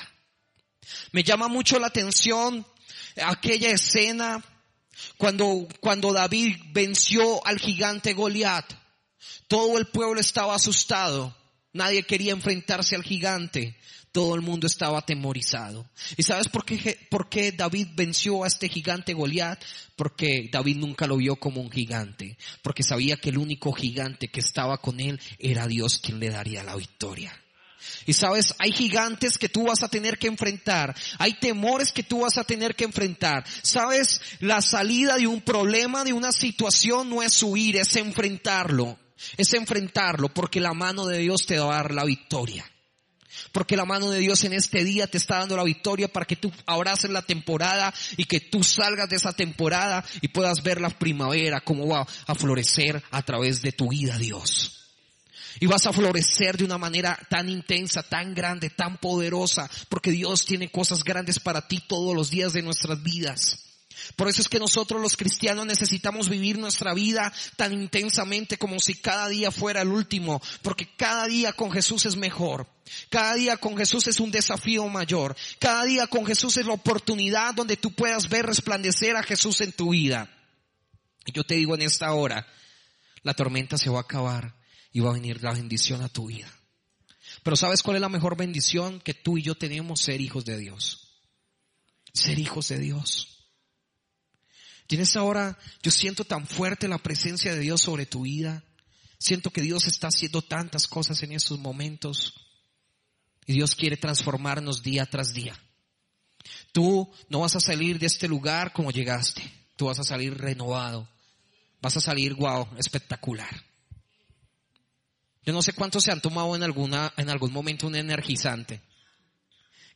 Me llama mucho la atención aquella escena cuando, cuando David venció al gigante Goliat. Todo el pueblo estaba asustado. Nadie quería enfrentarse al gigante todo el mundo estaba atemorizado. ¿Y sabes por qué, por qué David venció a este gigante Goliat? Porque David nunca lo vio como un gigante, porque sabía que el único gigante que estaba con él era Dios quien le daría la victoria. Y sabes, hay gigantes que tú vas a tener que enfrentar, hay temores que tú vas a tener que enfrentar. Sabes, la salida de un problema, de una situación no es huir, es enfrentarlo. Es enfrentarlo porque la mano de Dios te va a dar la victoria. Porque la mano de Dios en este día te está dando la victoria para que tú abraces la temporada y que tú salgas de esa temporada y puedas ver la primavera, cómo va a florecer a través de tu vida, Dios. Y vas a florecer de una manera tan intensa, tan grande, tan poderosa, porque Dios tiene cosas grandes para ti todos los días de nuestras vidas. Por eso es que nosotros los cristianos necesitamos vivir nuestra vida tan intensamente como si cada día fuera el último, porque cada día con Jesús es mejor. Cada día con Jesús es un desafío mayor. Cada día con Jesús es la oportunidad donde tú puedas ver resplandecer a Jesús en tu vida. Y yo te digo en esta hora, la tormenta se va a acabar y va a venir la bendición a tu vida. Pero ¿sabes cuál es la mejor bendición que tú y yo tenemos? Ser hijos de Dios. Ser hijos de Dios. Y en hora yo siento tan fuerte la presencia de Dios sobre tu vida. Siento que Dios está haciendo tantas cosas en estos momentos. Y Dios quiere transformarnos día tras día. Tú no vas a salir de este lugar como llegaste. Tú vas a salir renovado. Vas a salir, wow, espectacular. Yo no sé cuántos se han tomado en alguna, en algún momento un energizante.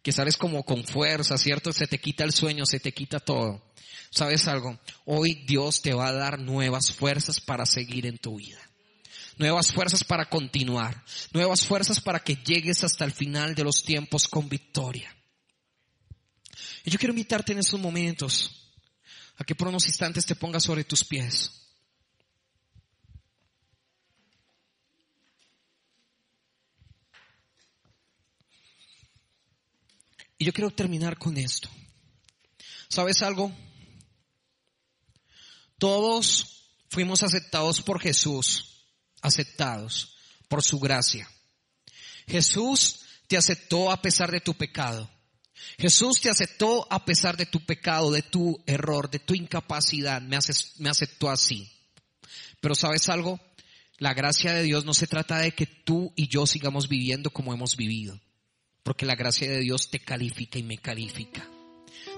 Que sales como con fuerza, ¿cierto? Se te quita el sueño, se te quita todo. ¿Sabes algo? Hoy Dios te va a dar nuevas fuerzas para seguir en tu vida. Nuevas fuerzas para continuar. Nuevas fuerzas para que llegues hasta el final de los tiempos con victoria. Y yo quiero invitarte en esos momentos a que por unos instantes te pongas sobre tus pies. Y yo quiero terminar con esto. ¿Sabes algo? Todos fuimos aceptados por Jesús, aceptados por su gracia. Jesús te aceptó a pesar de tu pecado. Jesús te aceptó a pesar de tu pecado, de tu error, de tu incapacidad. Me, aceptó así. Pero sabes algo? La gracia de Dios no se trata de que tú y yo sigamos viviendo como hemos vivido porque la gracia de Dios te califica y me califica.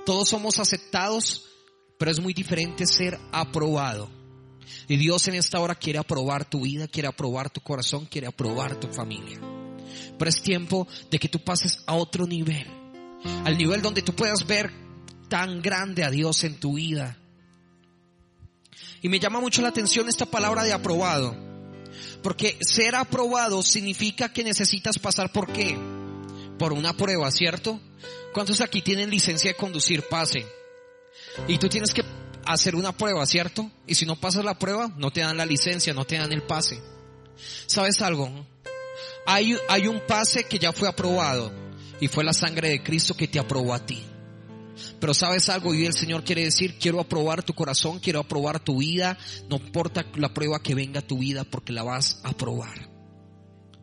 Todos somos aceptados, pero es muy diferente ser aprobado. Y Dios en esta hora quiere aprobar tu vida, quiere aprobar tu corazón, quiere aprobar tu familia. Pero es tiempo de que tú pases a otro nivel, al nivel donde tú puedas ver tan grande a Dios en tu vida. Y me llama mucho la atención esta palabra de aprobado, porque ser aprobado significa que necesitas pasar por qué? Por una prueba, ¿cierto? ¿Cuántos aquí tienen licencia de conducir? Pase. Y tú tienes que hacer una prueba, ¿cierto? Y si no pasas la prueba, no te dan la licencia, no te dan el pase. ¿Sabes algo? Hay, hay un pase que ya fue aprobado y fue la sangre de Cristo que te aprobó a ti. Pero sabes algo, y el Señor quiere decir, quiero aprobar tu corazón, quiero aprobar tu vida, no importa la prueba que venga tu vida porque la vas a aprobar,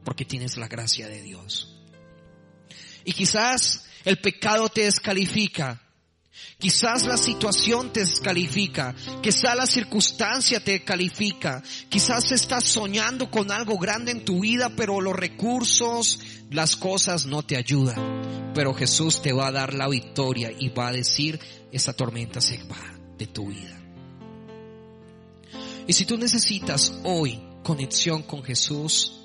porque tienes la gracia de Dios. Y quizás el pecado te descalifica. Quizás la situación te descalifica. Quizás la circunstancia te califica. Quizás estás soñando con algo grande en tu vida, pero los recursos, las cosas no te ayudan. Pero Jesús te va a dar la victoria y va a decir, esa tormenta se va de tu vida. Y si tú necesitas hoy conexión con Jesús,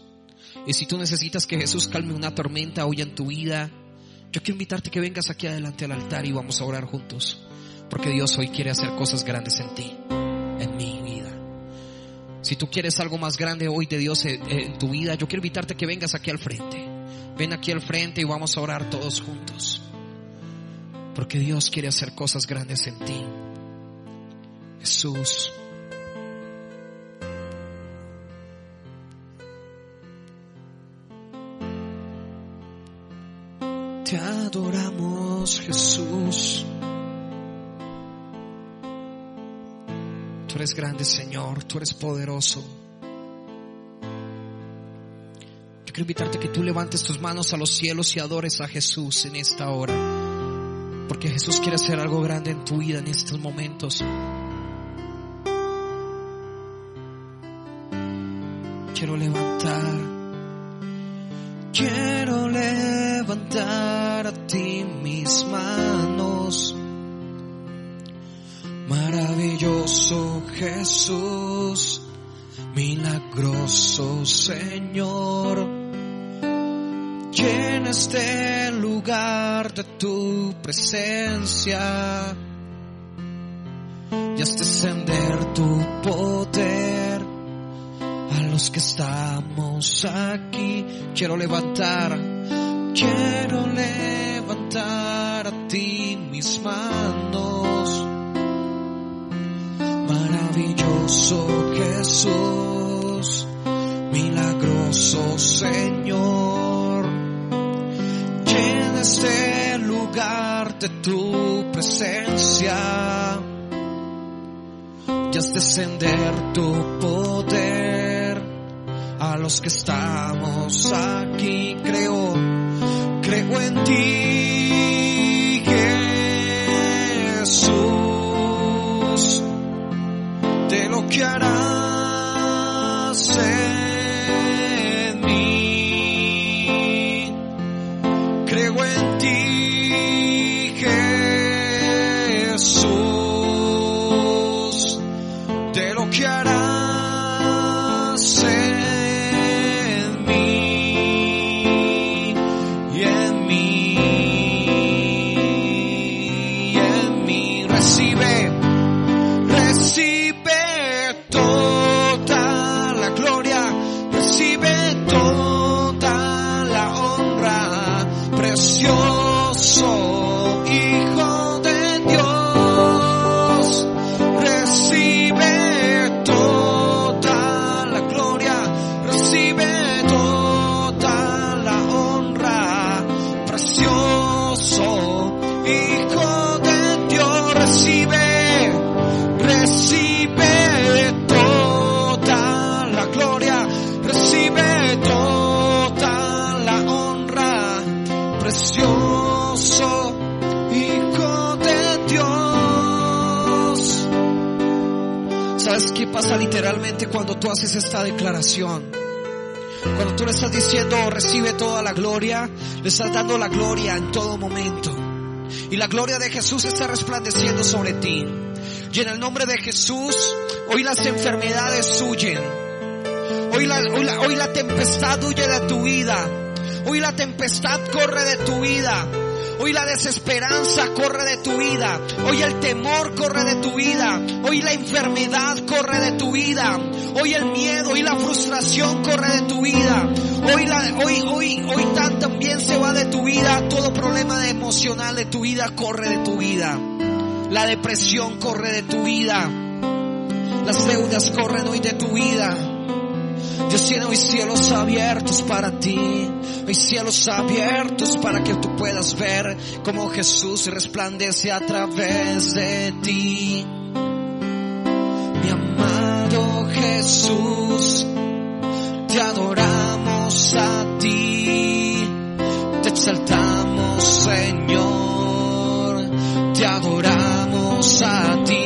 y si tú necesitas que Jesús calme una tormenta hoy en tu vida, yo quiero invitarte que vengas aquí adelante al altar y vamos a orar juntos. Porque Dios hoy quiere hacer cosas grandes en ti, en mi vida. Si tú quieres algo más grande hoy de Dios en tu vida, yo quiero invitarte que vengas aquí al frente. Ven aquí al frente y vamos a orar todos juntos. Porque Dios quiere hacer cosas grandes en ti. Jesús. Jesús. Tú eres grande, Señor. Tú eres poderoso. Yo quiero invitarte a que tú levantes tus manos a los cielos y adores a Jesús en esta hora. Porque Jesús quiere hacer algo grande en tu vida en estos momentos. Quiero levantar. Jesús, milagroso Señor. Llena este lugar de tu presencia y haz descender tu poder a los que estamos aquí. Quiero levantar, quiero levantar a ti mis manos. Maravilloso Jesús, milagroso Señor. Llena este lugar de tu presencia. Y haz descender tu poder a los que estamos aquí. Creo, creo en ti, de lo haces esta declaración? Cuando tú le estás diciendo recibe toda la gloria, le estás dando la gloria en todo momento. Y la gloria de Jesús está resplandeciendo sobre ti. Y en el nombre de Jesús, hoy las enfermedades huyen. Hoy la, hoy la, hoy la tempestad huye de tu vida. Hoy la tempestad corre de tu vida. Hoy la desesperanza corre de tu vida. Hoy el temor corre de tu vida. Hoy la enfermedad corre de tu vida. Hoy el miedo y la frustración corre de tu vida. Hoy, la, hoy, hoy, hoy tan también se va de tu vida. Todo problema emocional de tu vida corre de tu vida. La depresión corre de tu vida. Las deudas corren hoy de tu vida. Dios tiene hoy cielos abiertos para ti, hoy cielos abiertos para que tú puedas ver cómo Jesús resplandece a través de ti. Mi amado Jesús, te adoramos a ti, te exaltamos Señor, te adoramos a ti,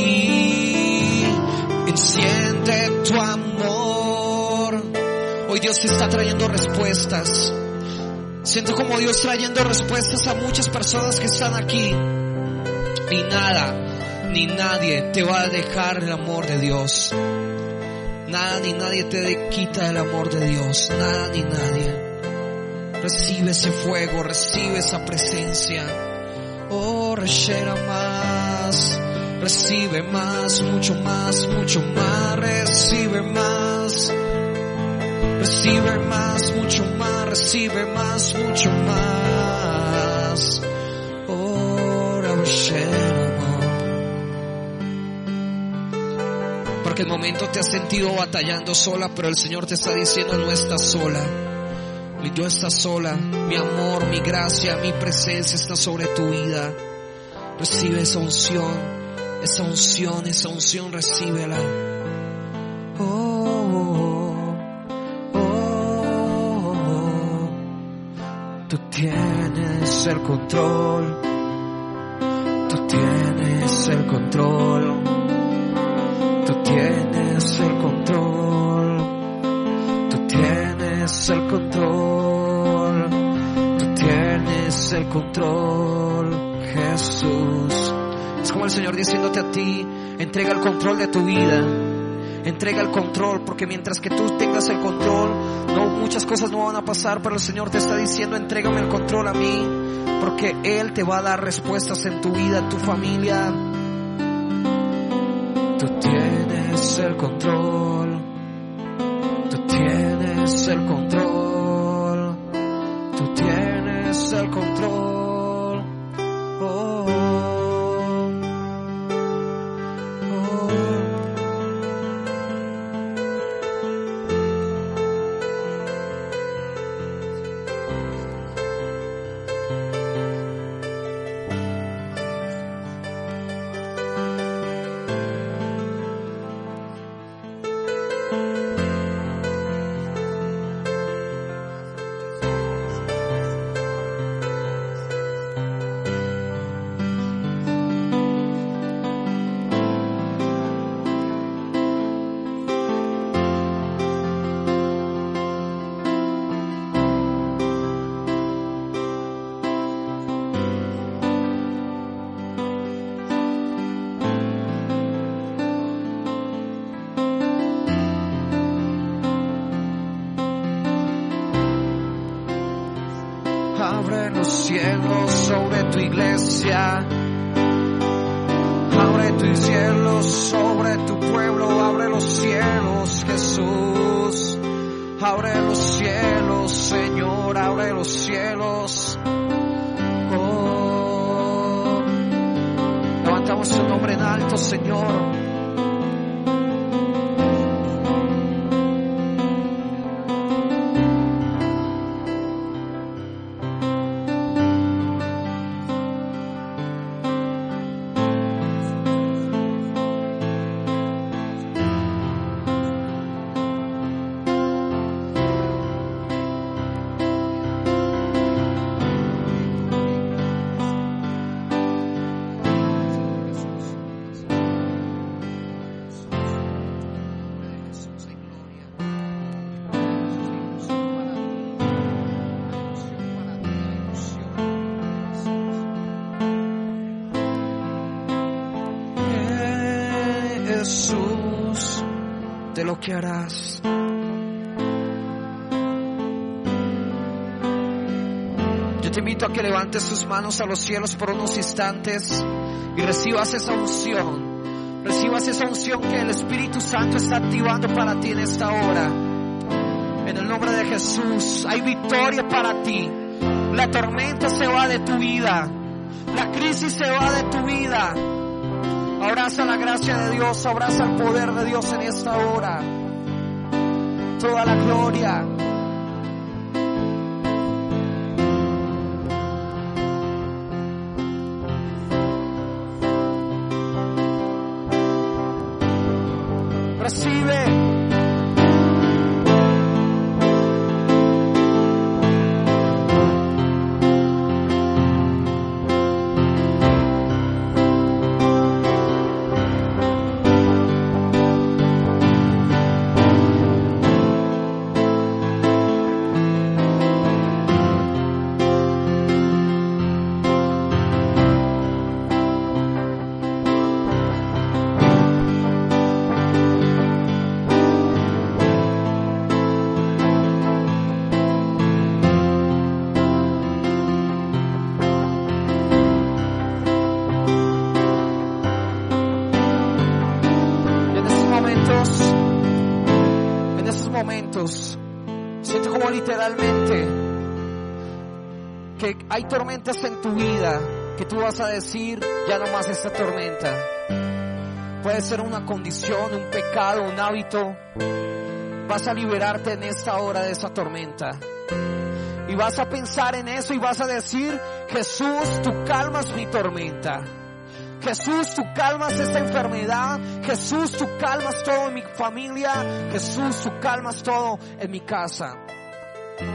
Dios está trayendo respuestas. Siento como Dios trayendo respuestas a muchas personas que están aquí. Y nada, ni nadie te va a dejar el amor de Dios. Nada ni nadie te quita el amor de Dios. Nada ni nadie. Recibe ese fuego, recibe esa presencia. Oh, rechera más. Recibe más, mucho más, mucho más. Recibe más. Recibe más, mucho más. Recibe más, mucho más. Rechera Porque el momento te has sentido batallando sola, pero el Señor te está diciendo no estás sola. Mi Dios está sola. Mi amor, mi gracia, mi presencia está sobre tu vida. Recibe esa unción, esa unción, esa unción, recíbela. Tienes el control. Tú tienes el control. Tú tienes el control. Tú tienes el control. Tú tienes el control, Jesús. Es como el Señor diciéndote a ti, entrega el control de tu vida. Entrega el control, porque mientras que tú tengas el control, no muchas cosas no van a pasar, pero el Señor te está diciendo, entrégame el control a mí, porque Él te va a dar respuestas en tu vida, en tu familia. Tú tienes el control. Tú tienes el control. Sobre tu iglesia. Abre tus cielos sobre tu pueblo. Abre los cielos, Jesús. Abre los cielos, Señor. Abre los cielos. Oh. Levantamos tu nombre en alto, Señor. Que levantes tus manos a los cielos por unos instantes y recibas esa unción. Recibas esa unción que el Espíritu Santo está activando para ti en esta hora. En el nombre de Jesús hay victoria para ti. La tormenta se va de tu vida. La crisis se va de tu vida. Abraza la gracia de Dios, abraza el poder de Dios en esta hora. Toda la gloria. Tormentas en tu vida que tú vas a decir, ya no más esta tormenta. Puede ser una condición, un pecado, un hábito. Vas a liberarte en esta hora de esa tormenta. Y vas a pensar en eso y vas a decir, Jesús, tú calmas mi tormenta. Jesús, tú calmas esta enfermedad. Jesús, tú calmas todo en mi familia. Jesús, tú calmas todo en mi casa.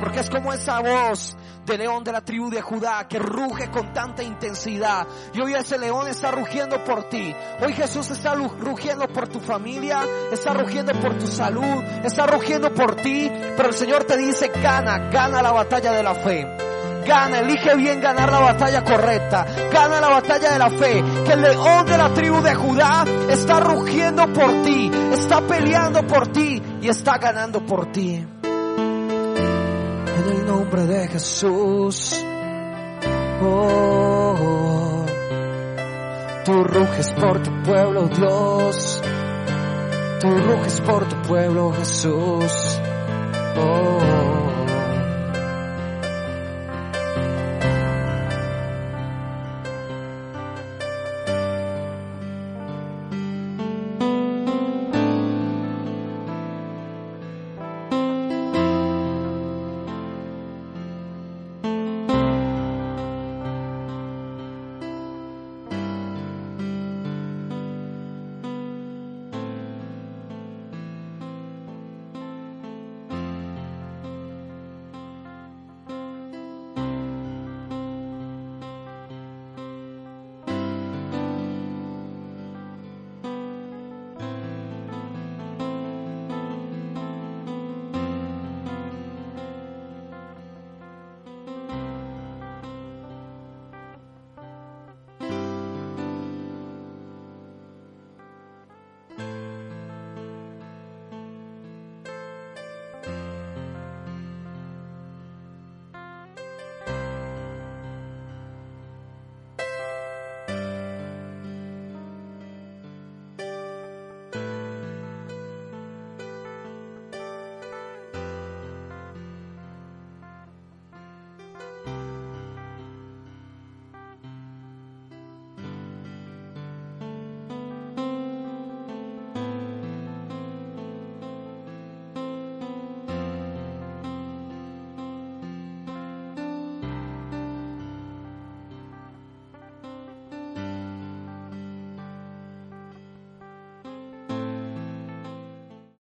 Porque es como esa voz de león de la tribu de Judá que ruge con tanta intensidad. Y hoy ese león está rugiendo por ti. Hoy Jesús está rugiendo por tu familia, está rugiendo por tu salud, está rugiendo por ti. Pero el Señor te dice, gana, gana la batalla de la fe. Gana, elige bien ganar la batalla correcta. Gana la batalla de la fe. Que el león de la tribu de Judá está rugiendo por ti, está peleando por ti y está ganando por ti. En el nombre de Jesús. Oh, tú ruges por tu pueblo, Dios. Tú ruges por tu pueblo, Jesús. Oh.